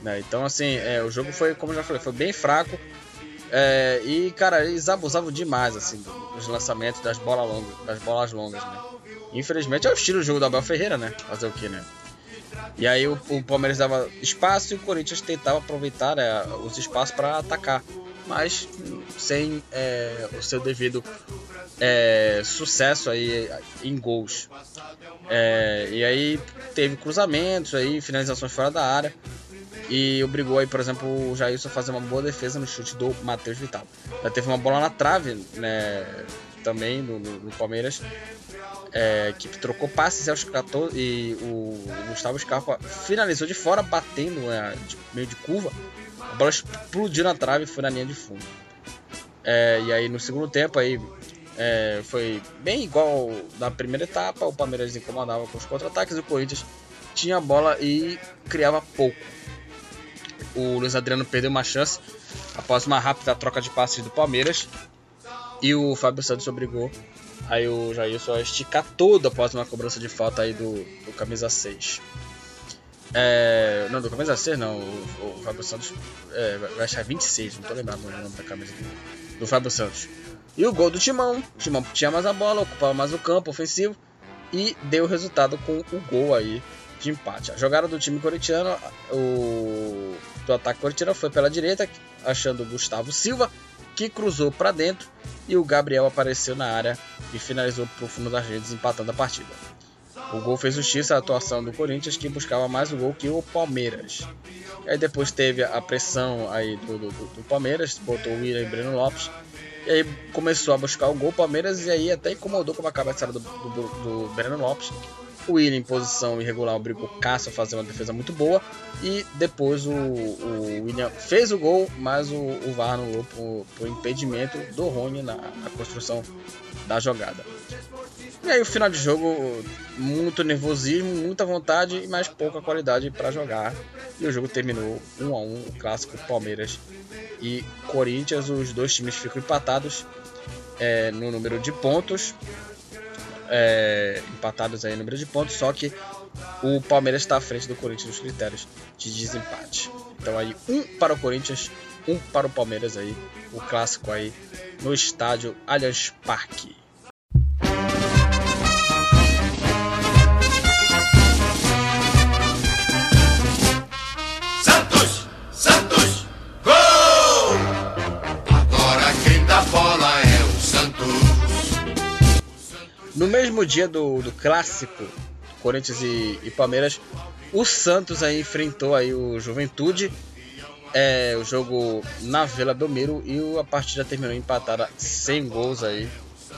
Né? Então assim, é, o jogo foi, como eu já falei, foi bem fraco. É, e cara, eles abusavam demais assim dos lançamentos das bolas longas, das bolas longas, né? Infelizmente é o estilo do jogo do Abel Ferreira, né? Fazer o que, né? E aí o, o, Palmeiras dava espaço e o Corinthians tentava aproveitar né, os espaços para atacar, mas sem é, o seu devido é, sucesso aí em gols. É, e aí teve cruzamentos aí, finalizações fora da área e obrigou aí, por exemplo, o Jailson a fazer uma boa defesa no chute do Matheus Vital. Já teve uma bola na trave, né, também no, no, no Palmeiras, é, que trocou passes aos 14 e o Gustavo Scarpa finalizou de fora, batendo é, de, meio de curva. A bola explodiu na trave e foi na linha de fundo. É, e aí no segundo tempo aí é, foi bem igual na primeira etapa. O Palmeiras incomodava com os contra-ataques. O Corinthians tinha a bola e criava pouco. O Luiz Adriano perdeu uma chance após uma rápida troca de passes do Palmeiras. E o Fábio Santos obrigou Aí o Jair só esticar todo após uma cobrança de falta aí do, do camisa 6. É, não, do camisa 6 não, o, o Fábio Santos é, vai achar 26, não tô lembrando o nome da camisa do, do Fábio Santos. E o gol do Timão, o Timão tinha mais a bola, ocupava mais o campo ofensivo e deu resultado com o gol aí de empate. A jogada do time corintiano, o do ataque corintiano foi pela direita, achando o Gustavo Silva, que cruzou para dentro e o Gabriel apareceu na área e finalizou para o fundo das redes, empatando a partida. O gol fez justiça à atuação do Corinthians, que buscava mais o gol que o Palmeiras. Aí depois teve a pressão aí do, do, do Palmeiras, botou o William e Breno Lopes. E aí começou a buscar o gol Palmeiras e aí até incomodou com a cabeçada do, do, do Breno Lopes. O William em posição irregular obrigou o Cássio a fazer uma defesa muito boa. E depois o, o William fez o gol, mas o, o VAR anulou por, por impedimento do Rony na, na construção da jogada. E aí o final de jogo, muito nervosismo, muita vontade, mas pouca qualidade para jogar. E o jogo terminou 1 a 1 o clássico Palmeiras e Corinthians. Os dois times ficam empatados é, no número de pontos é, empatados aí no número de pontos, só que o Palmeiras está à frente do Corinthians nos critérios de desempate. Então aí um para o Corinthians, um para o Palmeiras aí, o clássico aí no estádio Allianz Parque. Mesmo dia do, do clássico Corinthians e, e, Palmeiras, o Santos aí enfrentou aí o Juventude. É, o jogo na Vila Belmiro e a partida terminou empatada sem gols aí.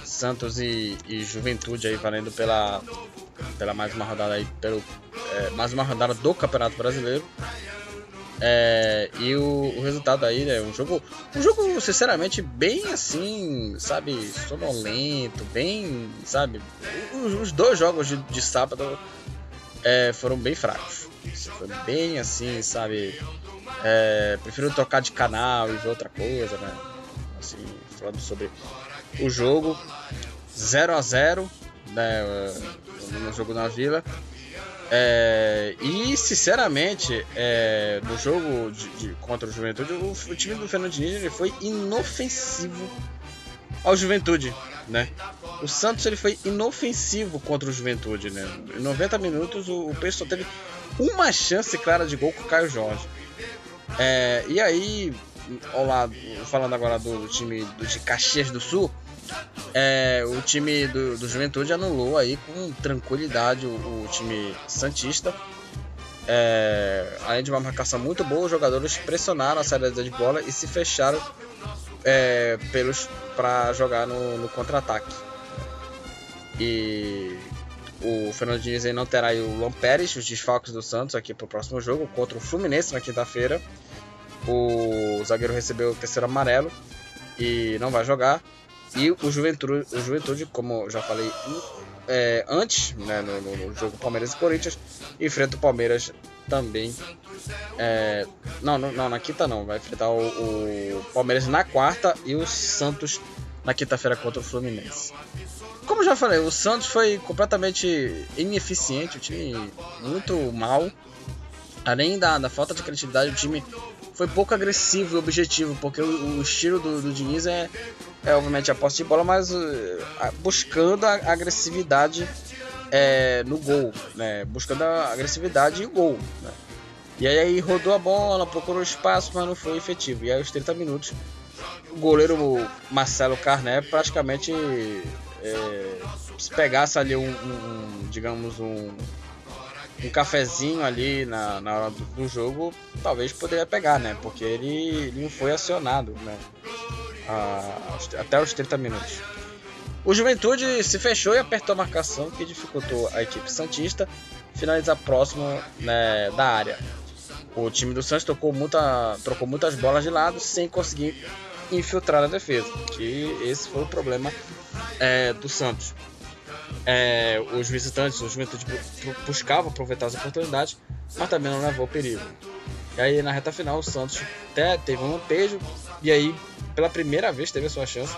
Santos e, e Juventude aí valendo pela, pela mais uma rodada aí, pelo, é, mais uma rodada do Campeonato Brasileiro. É, e o, o, resultado aí, né? Um jogo, um jogo, sinceramente, bem assim, sabe? Sonolento, bem, sabe? Os, os dois jogos de, de sábado é, foram bem fracos. Foi bem assim, sabe? É, prefiro trocar de canal e ver outra coisa, né? Assim, falando sobre o jogo 0 a 0 né? No jogo na Vila. É, e sinceramente, é, no jogo de, de, contra o Juventude, o, o time do Fernando Diniz ele foi inofensivo ao Juventude, né? O Santos ele foi inofensivo contra o Juventude, né? Em 90 minutos o, o Peixe só teve uma chance clara de gol com o Caio Jorge. É, e aí, lá, falando agora do time do, de Caxias do Sul, é, o time do, do, Juventude anulou aí com tranquilidade o, o time Santista. É, além de uma marcação muito boa, os jogadores pressionaram a saída de bola e se fecharam é, pelos para jogar no, no contra-ataque. E o Fernando Diniz aí não terá o Luan Pérez, os desfalques do Santos aqui para o próximo jogo contra o Fluminense na quinta-feira. O zagueiro recebeu o terceiro amarelo e não vai jogar. E o Juventude, o Juventude como já falei é, antes, né, no, no, jogo Palmeiras e Corinthians, enfrenta o Palmeiras também. É, não, não, na quinta não, vai enfrentar o, o Palmeiras na quarta e o Santos na quinta-feira contra o Fluminense. Como já falei, o Santos foi completamente ineficiente, o time muito mal. Além da, da falta de criatividade, o time foi pouco agressivo e objetivo, porque o, o estilo do, do Diniz é, é obviamente a posse de bola, mas uh, buscando a agressividade é, no gol, né? buscando a agressividade e o gol. Né? E aí, rodou a bola, procurou espaço, mas não foi efetivo. E aí, aos 30 minutos, o goleiro Marcelo Carné praticamente é, se pegasse ali um, um digamos, um, um cafezinho ali na, na hora do, do, jogo, talvez poderia pegar, né? Porque ele, ele não foi acionado, né? Até os 30 minutos. O Juventude se fechou e apertou a marcação, que dificultou a equipe Santista finalizar próximo né, da área. O time do Santos trocou, muita, trocou muitas bolas de lado sem conseguir infiltrar a defesa, que esse foi o problema é, do Santos. É, os visitantes, o Juventude buscavam aproveitar as oportunidades, mas também não levou perigo. E aí na reta final o Santos até teve um lampejo e aí pela primeira vez teve a sua chance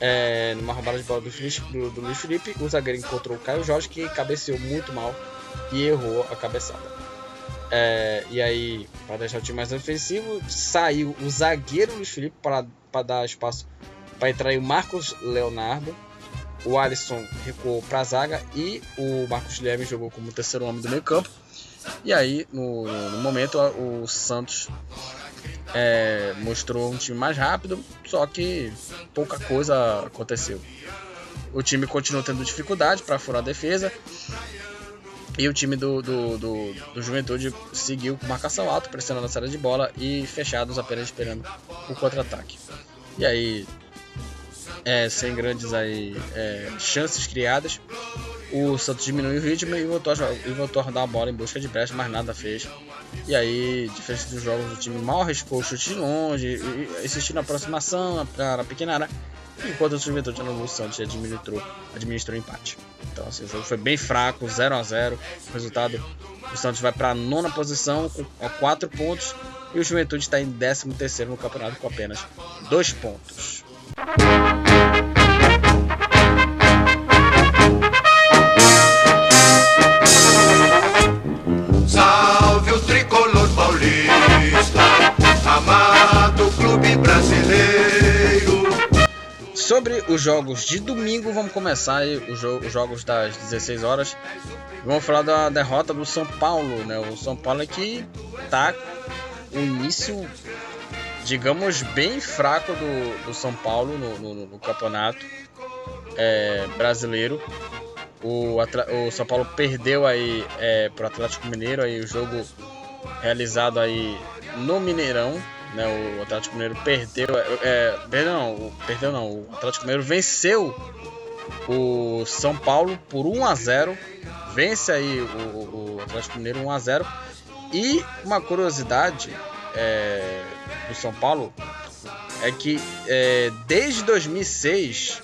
é, numa roubada de bola do, do, do Luiz Felipe, o zagueiro encontrou o Caio Jorge que cabeceou muito mal e errou a cabeçada. É, e aí, para deixar o time mais ofensivo, saiu o zagueiro Luiz Felipe para dar espaço para entrar o Marcos Leonardo. O Alisson recuou para a zaga e o Marcos Leme jogou como terceiro homem do meio campo. E aí, no, no momento, o Santos é, mostrou um time mais rápido, só que pouca coisa aconteceu. O time continuou tendo dificuldade para furar a defesa. E o time do, do, do, do, Juventude seguiu com marcação alta, pressionando a saída de bola e fechados apenas esperando o contra-ataque. E aí, é, sem grandes aí, é, chances criadas, o Santos diminuiu o ritmo e voltou, a, e voltou a rodar a bola em busca de brecha, mas nada fez. E aí, diferente dos jogos, o time mal arriscou chute de longe, insistindo na aproximação, na pequena área, enquanto o Juventude no Santos administrou, administrou empate. Então, assim, o jogo foi bem fraco, 0 a 0 O resultado: o Santos vai para a nona posição com 4 pontos e o Juventude está em 13 no campeonato com apenas 2 pontos. Sobre os jogos de domingo, vamos começar os, jo os jogos das 16 horas. Vamos falar da derrota do São Paulo, né? O São Paulo aqui tá o início, digamos, bem fraco do, do São Paulo no, no, no campeonato é, brasileiro. O, o, São Paulo perdeu aí é, para o Atlético Mineiro aí o jogo realizado aí no Mineirão, né? O Atlético Mineiro perdeu, é, é perdeu não, perdeu não, o Atlético Mineiro venceu o São Paulo por 1 a 0, vence aí o, o Atlético Mineiro 1 a 0 e uma curiosidade é, do São Paulo é que é, desde 2006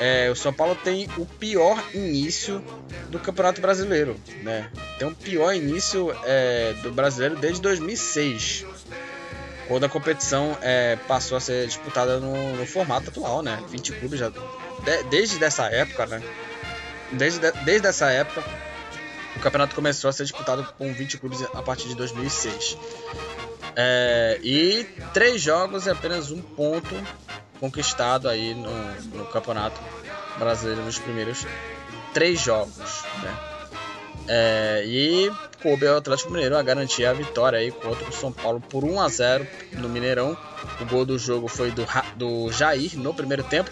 é, o São Paulo tem o pior início do Campeonato Brasileiro, né? Tem o pior início é, do brasileiro desde 2006, quando a competição é, passou a ser disputada no, no, formato atual, né? 20 clubes já de, desde dessa época, né? Desde, desde essa época o campeonato começou a ser disputado com 20 clubes a partir de 2006. É, e três jogos e apenas um ponto conquistado aí no, no campeonato brasileiro nos primeiros três jogos, né? É, e coube ao Atlético Mineiro a garantir a vitória aí contra o São Paulo por 1 a 0 no Mineirão. O gol do jogo foi do, do Jair no primeiro tempo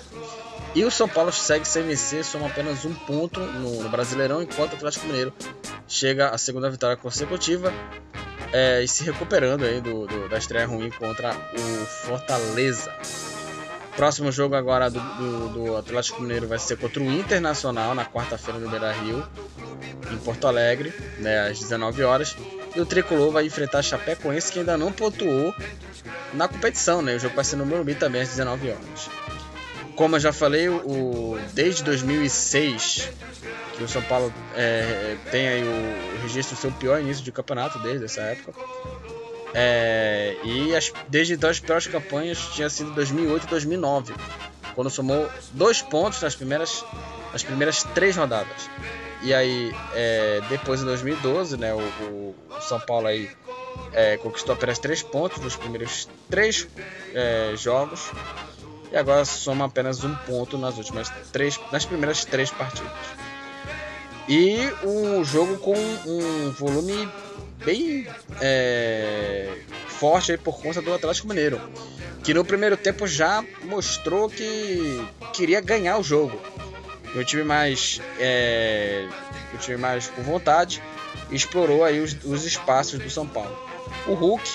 e o São Paulo segue sem vencer, soma apenas um ponto no, no Brasileirão, enquanto o Atlético Mineiro chega à segunda vitória consecutiva é, e se recuperando aí do, do, da estreia ruim contra o Fortaleza. Próximo jogo agora do, do, do, Atlético Mineiro vai ser contra o Internacional na quarta-feira no Beira Rio, em Porto Alegre, né, às 19 horas. E o Tricolor vai enfrentar a Chapecoense, que ainda não pontuou na competição. Né? O jogo vai ser no Morumbi também às 19 horas. Como eu já falei, o, desde 2006 que o São Paulo é, tem aí o registro do seu pior início de campeonato desde essa época. É, e as, desde então as piores campanhas tinha sido 2008 e 2009, quando somou dois pontos nas primeiras, nas primeiras três rodadas. E aí é, depois em 2012, né, o, o, São Paulo aí é, conquistou apenas três pontos nos primeiros três é, jogos e agora soma apenas um ponto nas últimas três, nas primeiras três partidas. E um jogo com um volume bem é, forte aí por conta do Atlético Mineiro, que no primeiro tempo já mostrou que queria ganhar o jogo. O time mais, é, o time mais com vontade explorou aí os, os espaços do São Paulo. O Hulk,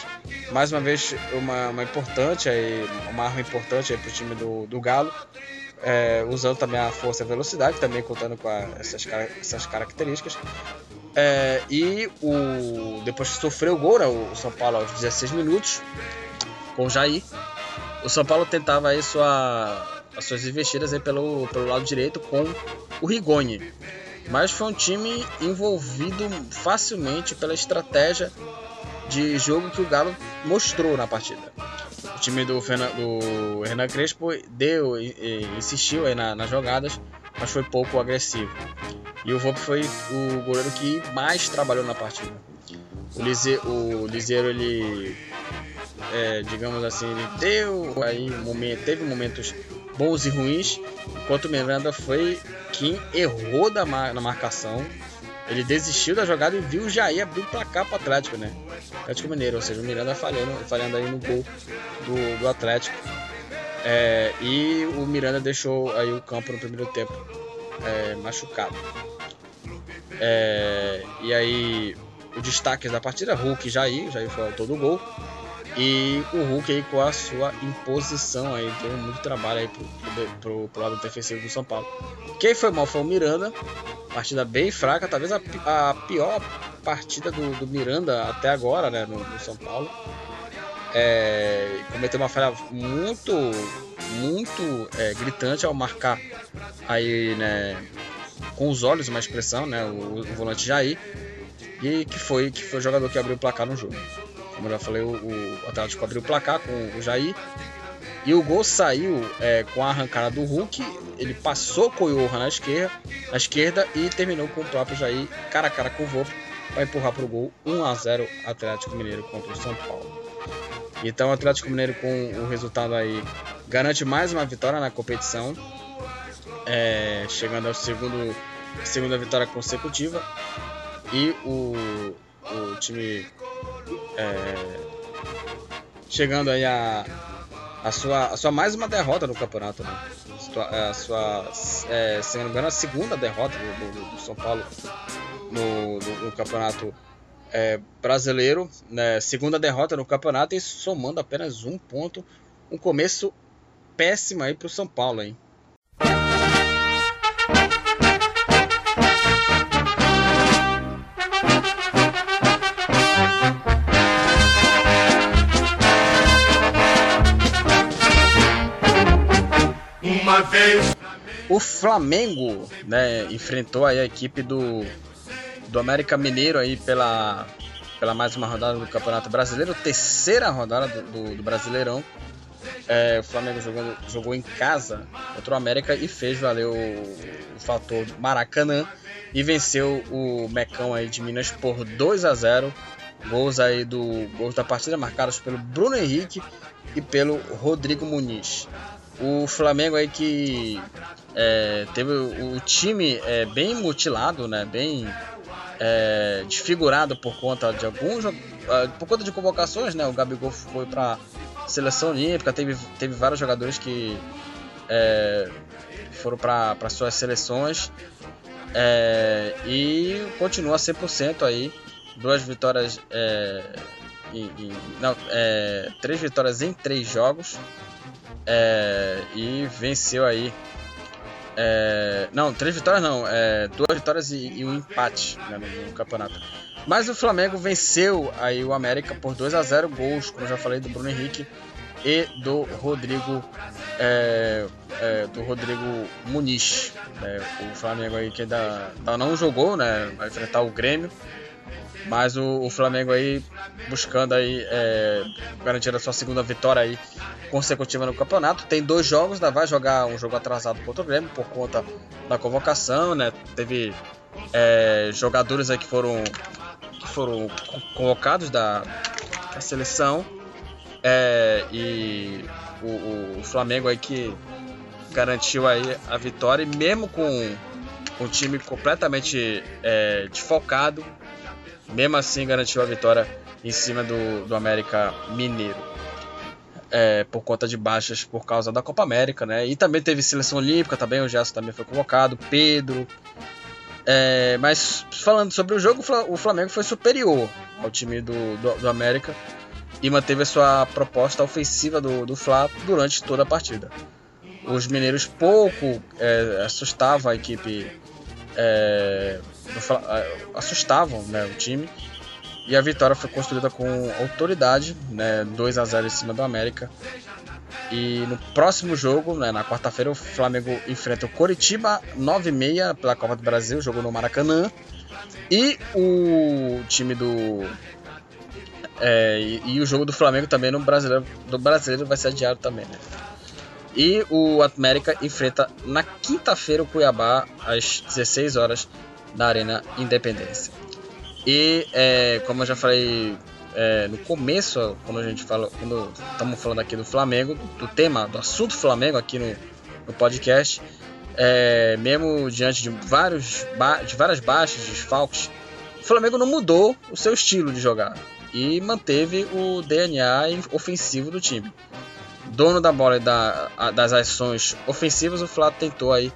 mais uma vez uma, uma importante aí, uma arma importante para o time do, do Galo, é, usando também a força e a velocidade, também contando com a, essas, essas características. É, e o, depois que sofreu o gol, né, o São Paulo aos 16 minutos, com o Jair, o São Paulo tentava aí sua, as suas investidas aí pelo, pelo lado direito com o Rigoni. Mas foi um time envolvido facilmente pela estratégia de jogo que o Galo mostrou na partida. O time do, do Hernan Crespo deu, insistiu aí na, nas jogadas, mas foi pouco agressivo. E o Volpe foi o goleiro que mais trabalhou na partida. O, Lise, o Liseiro, ele, é, digamos assim, ele deu aí momento, teve momentos bons e ruins, enquanto o Miranda foi quem errou da, na marcação. Ele desistiu da jogada e viu o Jair abrir o placar para o Atlético, né? Atlético Mineiro, ou seja, o Miranda falhando, falhando aí no gol do, do Atlético. É, e o Miranda deixou aí o campo no primeiro tempo é, machucado. É, e aí, o destaque da partida, Hulk e Jair, Jair foi o autor do gol. E o Hulk aí com a sua imposição aí, deu muito trabalho aí pro, pro, pro, lado defensivo do São Paulo. Quem foi mal foi o Miranda, partida bem fraca, talvez a, a pior partida do, do, Miranda até agora, né, no, no São Paulo. É, cometeu uma falha muito, muito é, gritante ao marcar aí, né, com os olhos uma expressão, né, o, o volante Jair, e que foi, que foi o jogador que abriu o placar no jogo. Como eu já falei, o, Atlético abriu o placar com o Jair. E o gol saiu é, com a arrancada do Hulk. Ele passou Johan na esquerda, na esquerda e terminou com o próprio Jair cara a cara com o Volpe para empurrar para o gol 1 a 0 Atlético Mineiro contra o São Paulo. Então o Atlético Mineiro com o resultado aí garante mais uma vitória na competição é, chegando ao segundo segunda vitória consecutiva e o, o time é, chegando aí a, a sua a sua mais uma derrota no campeonato né? a sua é, se não me engano a segunda derrota do, do, do São Paulo no, no, no campeonato é, brasileiro né? segunda derrota no campeonato e somando apenas um ponto um começo péssimo aí para o São Paulo hein O Flamengo, né, enfrentou aí a equipe do do América Mineiro aí pela pela mais uma rodada do Campeonato Brasileiro, terceira rodada do, do, do Brasileirão. É, o Flamengo jogou, jogou em casa contra o América e fez valer o, o fator Maracanã e venceu o Mecão aí de Minas por 2 a 0 Gols aí do gols da partida marcados pelo Bruno Henrique e pelo Rodrigo Muniz. O Flamengo aí que é, teve o time é, bem mutilado, né? Bem é, desfigurado por conta de alguns é, por conta de convocações, né? O Gabigol foi para seleção olímpica, teve, teve vários jogadores que é, foram para suas seleções é, e continua 100% aí, duas vitórias é, e, e, não, é, três vitórias em três jogos É, e venceu aí. É, não, três vitórias não, é, duas vitórias e, e um empate né, no, no, campeonato. Mas o Flamengo venceu aí o América por 2 a 0 gols, como já falei, do Bruno Henrique e do Rodrigo é, é, do Rodrigo Muniz. Né, o Flamengo aí que ainda, ainda não jogou, né? Vai enfrentar o Grêmio. Mas o, o Flamengo aí buscando aí é, garantir a sua segunda vitória aí consecutiva no campeonato. Tem dois jogos, ainda vai jogar um jogo atrasado contra o Grêmio por conta da convocação, né? Teve é, jogadores aí que foram que foram convocados da, da seleção é, e o, o, Flamengo aí que garantiu aí a vitória e mesmo com um time completamente é, desfocado mesmo assim garantiu a vitória em cima do, do América Mineiro. É, por conta de baixas por causa da Copa América, né? E também teve seleção olímpica, também o Gerson também foi convocado, Pedro. É, mas falando sobre o jogo, o Flamengo foi superior ao time do, do, do América e manteve a sua proposta ofensiva do, do Fla durante toda a partida. Os mineiros pouco é, assustavam a equipe é, assustavam né, o time. E a vitória foi construída com autoridade, né, 2 a 0 em cima do América. E no próximo jogo, né, na quarta-feira, o Flamengo enfrenta o Coritiba 9-6 pela Copa do Brasil, jogo no Maracanã. E o time do. É, e, e, o jogo do Flamengo também no brasileiro, do brasileiro vai ser adiado também. Né? E o América enfrenta na quinta-feira o Cuiabá às 16 horas da Arena Independência. E é, como eu já falei é, no começo, quando a gente fala, quando estamos falando aqui do Flamengo, do, tema, do assunto Flamengo aqui no, no podcast, é, mesmo diante de, vários, de várias baixas, desfalques, o Flamengo não mudou o seu estilo de jogar e manteve o DNA ofensivo do time. Dono da bola e da, das ações ofensivas, o Flávio tentou aí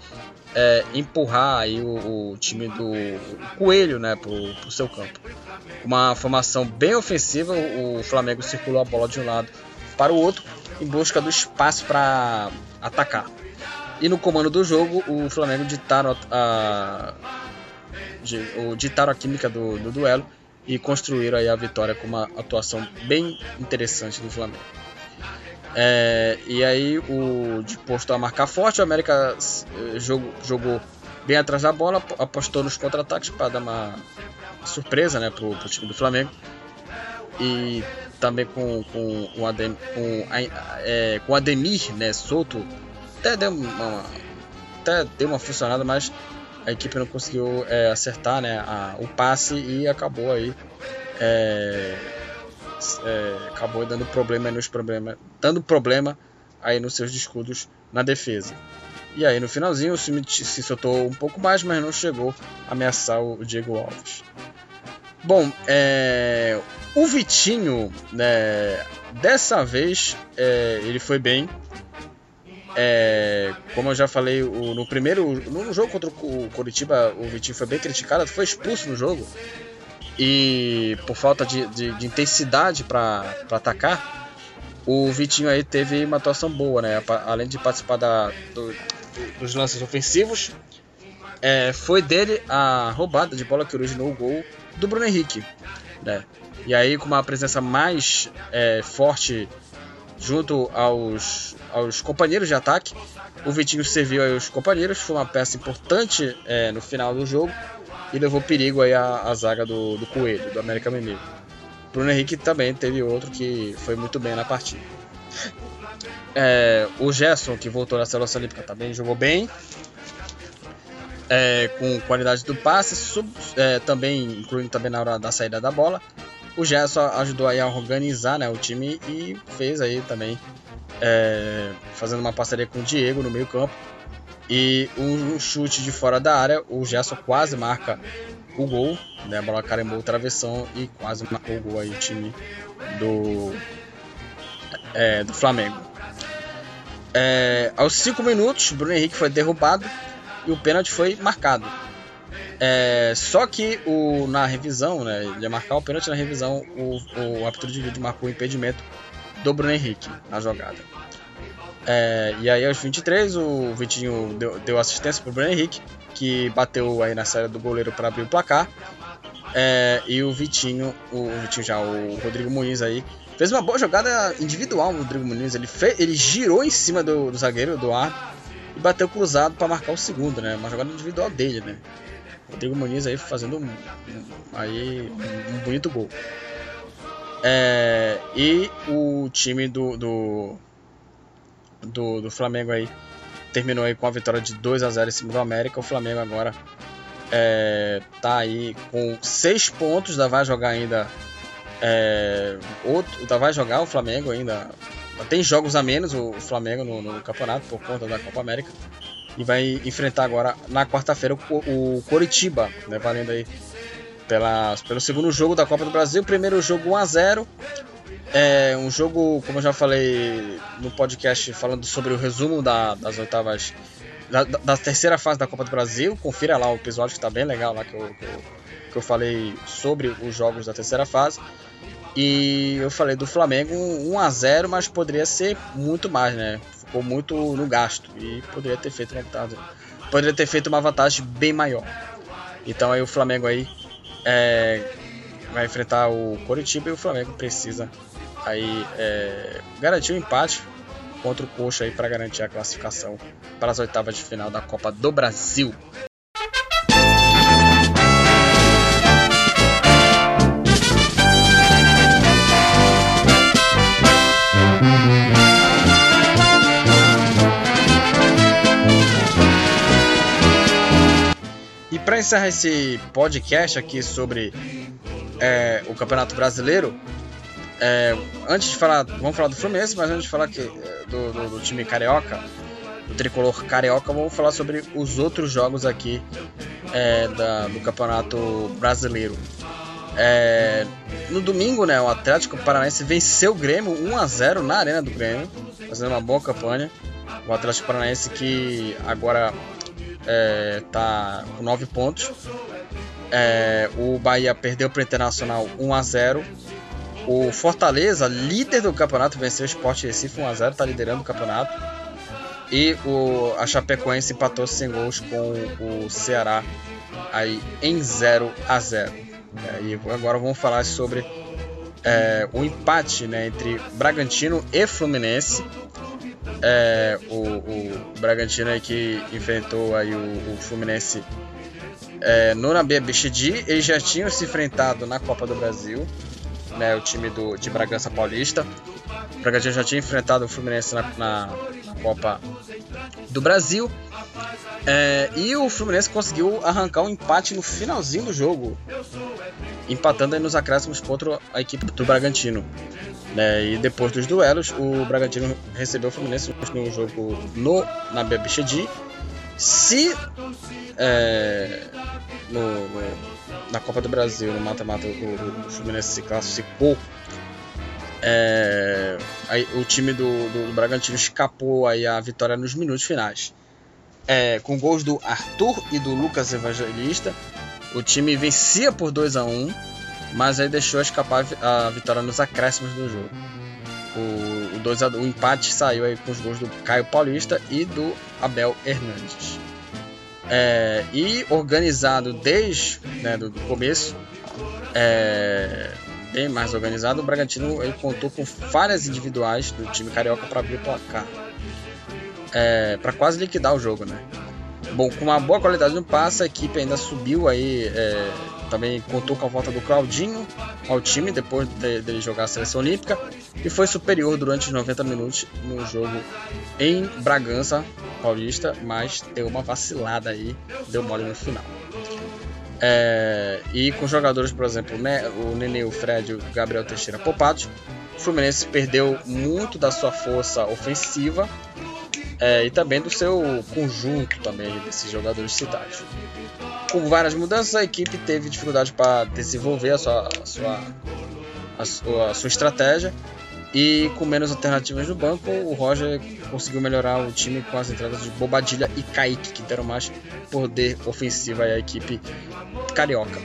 é, empurrar aí o, o, time do Coelho né, para o seu campo. Uma formação bem ofensiva, o Flamengo circulou a bola de um lado para o outro em busca do espaço para atacar. E no comando do jogo, o Flamengo ditaram a, a, ditaram a química do, do duelo e construíram aí a vitória com uma atuação bem interessante do Flamengo. É, e aí o disposto a marcar forte, o América eh, jogou, jogou bem atrás da bola, apostou nos contra-ataques para dar uma surpresa né, pro, pro time do Flamengo. E também com, com, o Adem, com, é, com o Ademir né, solto, até deu uma, até deu uma funcionada, mas a equipe não conseguiu é, acertar né, a, o passe e acabou aí é, é, acabou dando problema nos problemas, dando problema aí nos seus escudos na defesa. E aí no finalzinho o se soltou um pouco mais, mas não chegou a ameaçar o Diego Alves. Bom, é, o Vitinho, né, dessa vez é, ele foi bem. É, como eu já falei o, no primeiro no jogo contra o Curitiba, o Vitinho foi bem criticado, foi expulso no jogo e por falta de, de, de intensidade para atacar, o Vitinho aí teve uma atuação boa, né? Além de participar da, do, dos lances ofensivos, é, foi dele a roubada de bola que originou o gol do Bruno Henrique, né? E aí com uma presença mais é, forte junto aos, aos companheiros de ataque, o Vitinho serviu aí os companheiros, foi uma peça importante é, no final do jogo e levou perigo aí a, a zaga do, do Coelho, do América Mineiro. Bruno Henrique também teve outro que foi muito bem na partida. É, o Gerson, que voltou na seleção olímpica, também jogou bem. É, com qualidade do passe, sub, é, também incluindo também na hora da saída da bola. O Gerson ajudou aí a organizar né, o time e fez aí também é, fazendo uma parceria com o Diego no meio campo e um chute de fora da área, o Gerson quase marca o gol, né? A bola carimbou o travessão e quase marcou o gol aí o time do, é, do Flamengo. É, aos 5 minutos, Bruno Henrique foi derrubado e o pênalti foi marcado. É, só que o, na revisão, né, ele ia marcar o pênalti na revisão, o, o árbitro de vídeo marcou o impedimento do Bruno Henrique na jogada. É, e aí aos 23 o Vitinho deu, deu assistência pro Bruno Henrique, que bateu aí na série do goleiro para abrir o placar. É, e o Vitinho, o, o, Vitinho já, o Rodrigo Muniz aí, fez uma boa jogada individual, o Rodrigo Muniz. Ele, fez, ele girou em cima do, do zagueiro, Eduardo, e bateu cruzado para marcar o segundo, né? Uma jogada individual dele, né? Rodrigo Muniz aí fazendo um, aí, um bonito gol. É, e o time do, do, do, do, Flamengo aí terminou aí com a vitória de 2 a 0 em cima do América. O Flamengo agora é, tá aí com 6 pontos, ainda vai jogar ainda. É, outro, ainda vai jogar o Flamengo ainda. Tem jogos a menos o Flamengo no, no campeonato por conta da Copa América. E vai enfrentar agora na quarta-feira o, o Coritiba, né, valendo aí pela, pelo segundo jogo da Copa do Brasil. Primeiro jogo 1 a 0 é um jogo, como eu já falei no podcast, falando sobre o resumo da, das oitavas, da, da, terceira fase da Copa do Brasil. Confira lá o episódio que está bem legal lá que eu, que eu, que eu falei sobre os jogos da terceira fase. E eu falei do Flamengo 1 a 0 mas poderia ser muito mais, né? Ficou muito no gasto e poderia ter feito uma vantagem, poderia ter feito uma vantagem bem maior. Então aí o Flamengo aí é, vai enfrentar o Coritiba e o Flamengo precisa aí é, garantir o empate contra o Coxa aí para garantir a classificação para as oitavas de final da Copa do Brasil. E para encerrar esse podcast aqui sobre é, o Campeonato Brasileiro, é, antes de falar, vamos falar do Fluminense, mas antes de falar que, é, do, do, do, time carioca, do tricolor carioca, vamos falar sobre os outros jogos aqui é, da, do Campeonato Brasileiro. É, no domingo, né, o Atlético Paranaense venceu o Grêmio 1 a 0 na Arena do Grêmio, fazendo uma boa campanha. O Atlético Paranaense que agora está é, com 9 pontos. É, o Bahia perdeu para o Internacional 1 a 0 o Fortaleza, líder do campeonato, venceu o Sport Recife 1x0, está liderando o campeonato. E o, a Chapecoense empatou sem gols com o Ceará aí em 0 a 0 é, E agora vamos falar sobre é, o empate né, entre Bragantino e Fluminense. É, o, o, Bragantino aí que enfrentou aí o, o Fluminense é, no Nabe Bichedi, eles já tinham se enfrentado na Copa do Brasil né, o time do, de Bragança Paulista. O Bragantino já tinha enfrentado o Fluminense na, na, Copa do Brasil. É, e o Fluminense conseguiu arrancar um empate no finalzinho do jogo, empatando nos acréscimos contra a equipe do Bragantino. Né, e depois dos duelos, o Bragantino recebeu o Fluminense no jogo no, na BBXD. Se é, no, no na Copa do Brasil, no mata-mata, o, o, Fluminense se classificou. É, aí, o time do, do, do, Bragantino escapou aí a vitória nos minutos finais. É, com gols do Arthur e do Lucas Evangelista, o time vencia por 2 a 1 mas aí deixou escapar a vitória nos acréscimos do jogo. O, o, 2 a, o empate saiu aí com os gols do Caio Paulista e do Abel Hernandes é, e organizado desde né, do, começo, é, bem mais organizado, o Bragantino ele contou com falhas individuais do time carioca para abrir o placar, é, para quase liquidar o jogo, né? Bom, com uma boa qualidade no passe, a equipe ainda subiu aí, é, também contou com a volta do Claudinho ao time depois dele de jogar a seleção olímpica e foi superior durante os 90 minutos no jogo em Bragança Paulista, mas deu uma vacilada aí, deu mole no final. É, e com jogadores, por exemplo, o Nenê, o Fred e o Gabriel Teixeira poupados, o Fluminense perdeu muito da sua força ofensiva é, e também do seu conjunto também desses jogadores citados. Com várias mudanças, a equipe teve dificuldade para desenvolver a sua, a sua, a sua, a sua estratégia e com menos alternativas no banco, o Roger conseguiu melhorar o time com as entradas de Bobadilha e Kaique, que deram mais poder ofensivo à equipe carioca.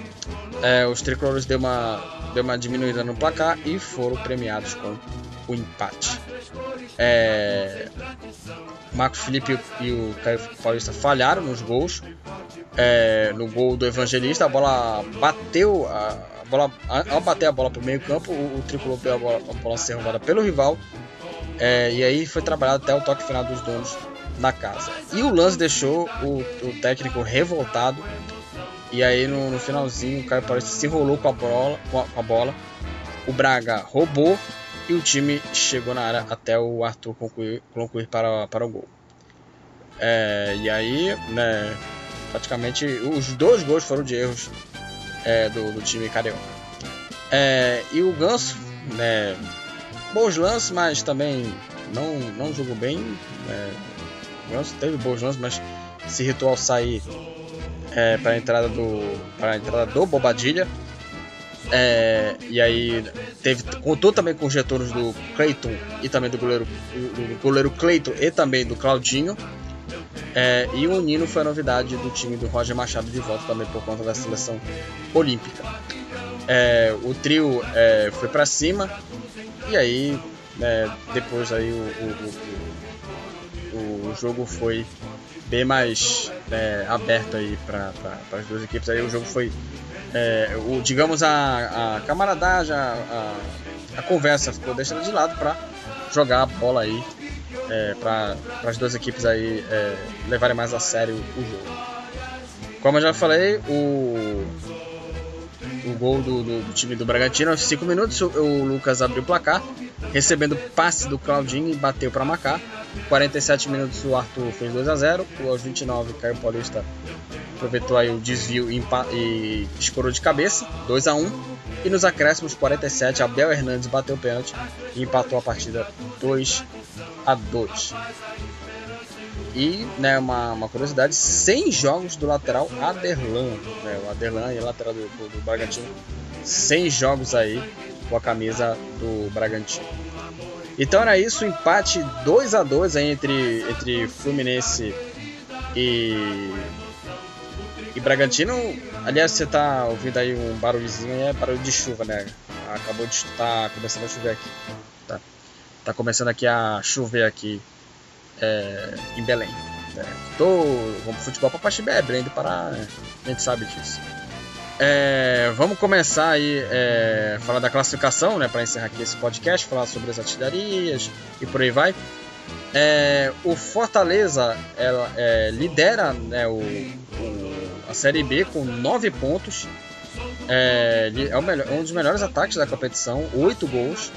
É, os tricolores deu uma deu uma diminuída no placar e foram premiados com o empate. É, Marcos Felipe e o Caio Paulista falharam nos gols. É, no gol do Evangelista, a bola bateu, a, a bola, ao bater a bola para o meio campo, o, o tricolor pegou a bola, a bola ser roubada pelo rival. É, e aí foi trabalhado até o toque final dos donos da casa. E o lance deixou o, o técnico revoltado. E aí no, no, finalzinho o Caio Paulista se enrolou com a bola, com a, com a bola. O Braga roubou e o time chegou na área até o Arthur concluir, concluir para, para o gol. É, e aí, né, praticamente os dois gols foram de erros é, do, do, time carioca. É, e o Ganso, né, bons lances, mas também não, não jogou bem. É, o Ganso teve bons lances, mas se irritou ao sair é, para entrada do para a entrada do Bobadilha. É, e aí teve, contou também com os retornos do Cleiton e também do goleiro, do goleiro Cleiton e também do Claudinho. É, e o Nino foi a novidade do time do Roger Machado de volta também por conta da seleção olímpica. É, o trio é, foi para cima e aí é, depois aí o, o, o, o, jogo foi bem mais é, aberto aí para as duas equipes. Aí o jogo foi é, o, digamos, a, a camaradagem, a, a, a, conversa ficou deixada de lado para jogar a bola aí, é, para as duas equipes aí é, levarem mais a sério o jogo. Como eu já falei, o, o gol do, do, do time do Bragantino, aos 5 minutos, o, o Lucas abriu o placar, recebendo passe do Claudinho e bateu para marcar. 47 minutos o Arthur fez 2 a 0 aos 29 Caio Paulista aproveitou aí o desvio e, e escorou de cabeça, 2 a 1 E nos acréscimos 47, Abel Hernandes bateu o pênalti e empatou a partida 2 a 2 E né, uma, uma curiosidade, 100 jogos do lateral Aderlan, né, o Aderlan e lateral do, do, do Bragantino, 100 jogos aí com a camisa do Bragantino. Então era isso, empate 2 a 2 aí entre, entre Fluminense e e Bragantino, aliás, você tá ouvindo aí um barulhozinho, é barulho de chuva, né? Acabou de tá começando a chover aqui. Tá, tá começando aqui a chover aqui é, em Belém. É, tô, vamos pro futebol pra Paxibé, Belém do Pará, né? a gente sabe disso. É, vamos começar aí é, falar da classificação, né, para encerrar aqui esse podcast, falar sobre as artilharias e por aí vai. É, o Fortaleza ela, é, lidera né, o, o a Série B com 9 pontos. É, é melhor, um dos melhores ataques da competição, 8 gols.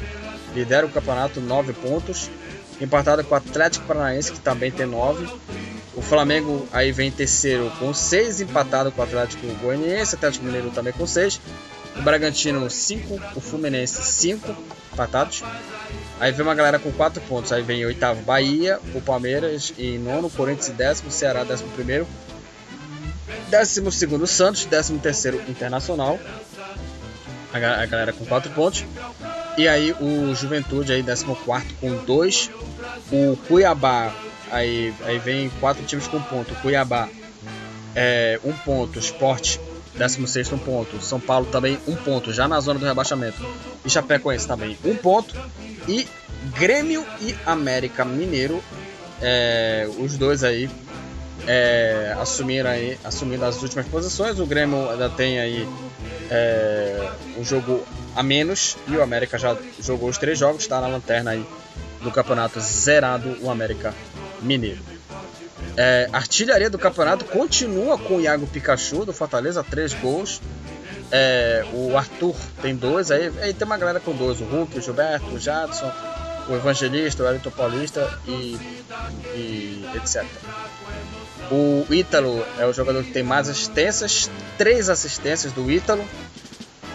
Lidera o campeonato 9 pontos. Empatado com o Atlético Paranaense, que também tem 9. O Flamengo aí vem terceiro com 6, empatado com o Atlético Goianiense, Atlético Mineiro também com 6. O Bragantino 5, o Fluminense 5, empatados. Aí vem uma galera com 4 pontos. Aí vem oitavo Bahia, o Palmeiras em nono, Corinthians em décimo, Ceará décimo primeiro, 12 Santos, 13 Internacional. A, a galera com 4 pontos. E aí o Juventude aí 14 com 2. O Cuiabá, aí, aí vem quatro times com ponto. Cuiabá, é, um ponto. Esporte, 16 um ponto. São Paulo também um ponto, já na zona do rebaixamento. E Chapecoense também um ponto. E Grêmio e América Mineiro, é, os dois aí é, assumiram aí, assumindo as últimas posições. O Grêmio ainda tem aí é, um jogo a menos e o América já jogou os três jogos, está na lanterna aí do campeonato zerado o América Mineiro. É, artilharia do campeonato continua com o Iago Pikachu do Fortaleza, três gols. É, o Arthur tem dois, aí, aí, tem uma galera com dois, o Hulk, o Gilberto, o Jadson, o Evangelista, o Elton Paulista e, e etc. O Ítalo é o jogador que tem mais assistências, três assistências do Ítalo.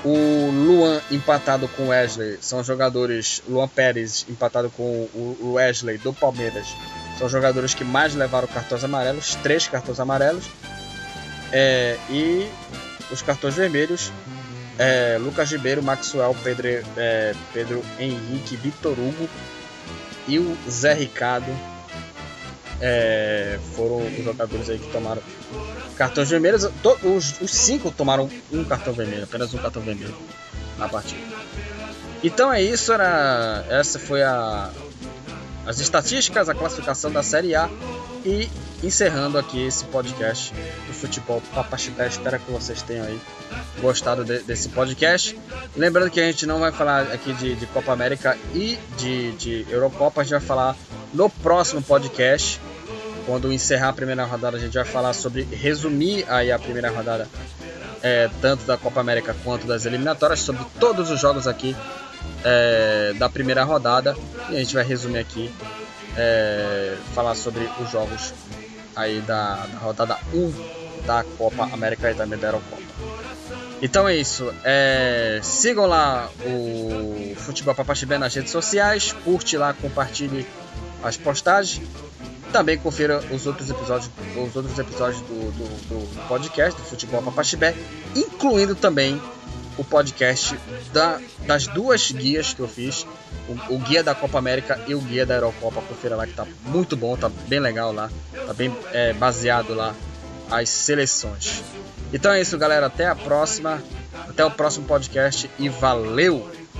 O Luan empatado com o Wesley são jogadores. Luan Pérez empatado com o Wesley do Palmeiras são jogadores que mais levaram cartões amarelos, três cartões amarelos. É, e os cartões vermelhos: é, Lucas Ribeiro, Maxwell, Pedro, é, Pedro Henrique, Vitor Hugo e o Zé Ricardo é, foram os jogadores aí que tomaram cartões vermelhos. os, os, cinco tomaram um cartão vermelho, apenas um cartão vermelho a partida. Então é isso, era essa foi a as estatísticas, a classificação da Série A e encerrando aqui esse podcast do futebol Papaxité. Espero que vocês tenham aí gostado de, desse podcast. Lembrando que a gente não vai falar aqui de, de Copa América e de, de Eurocopa, a gente vai falar no próximo podcast. Quando encerrar a primeira rodada, a gente vai falar sobre resumir aí a primeira rodada, é, tanto da Copa América quanto das eliminatórias, sobre todos os jogos aqui é, da primeira rodada. E a gente vai resumir aqui, é, falar sobre os jogos aí da, da, rodada 1 da Copa América e da Eurocopa. Então é isso. É, sigam lá o Futebol Papaxibé nas redes sociais. Curte lá, compartilhe as postagens. Também confira os outros episódios, os outros episódios do, do, do podcast do Futebol Papaxibé, incluindo também o podcast da, das duas guias que eu fiz, o, o, guia da Copa América e o guia da Eurocopa. Confira lá que tá muito bom, tá bem legal lá, tá bem é, baseado lá as seleções. Então é isso, galera. Até a próxima, até o próximo podcast e valeu!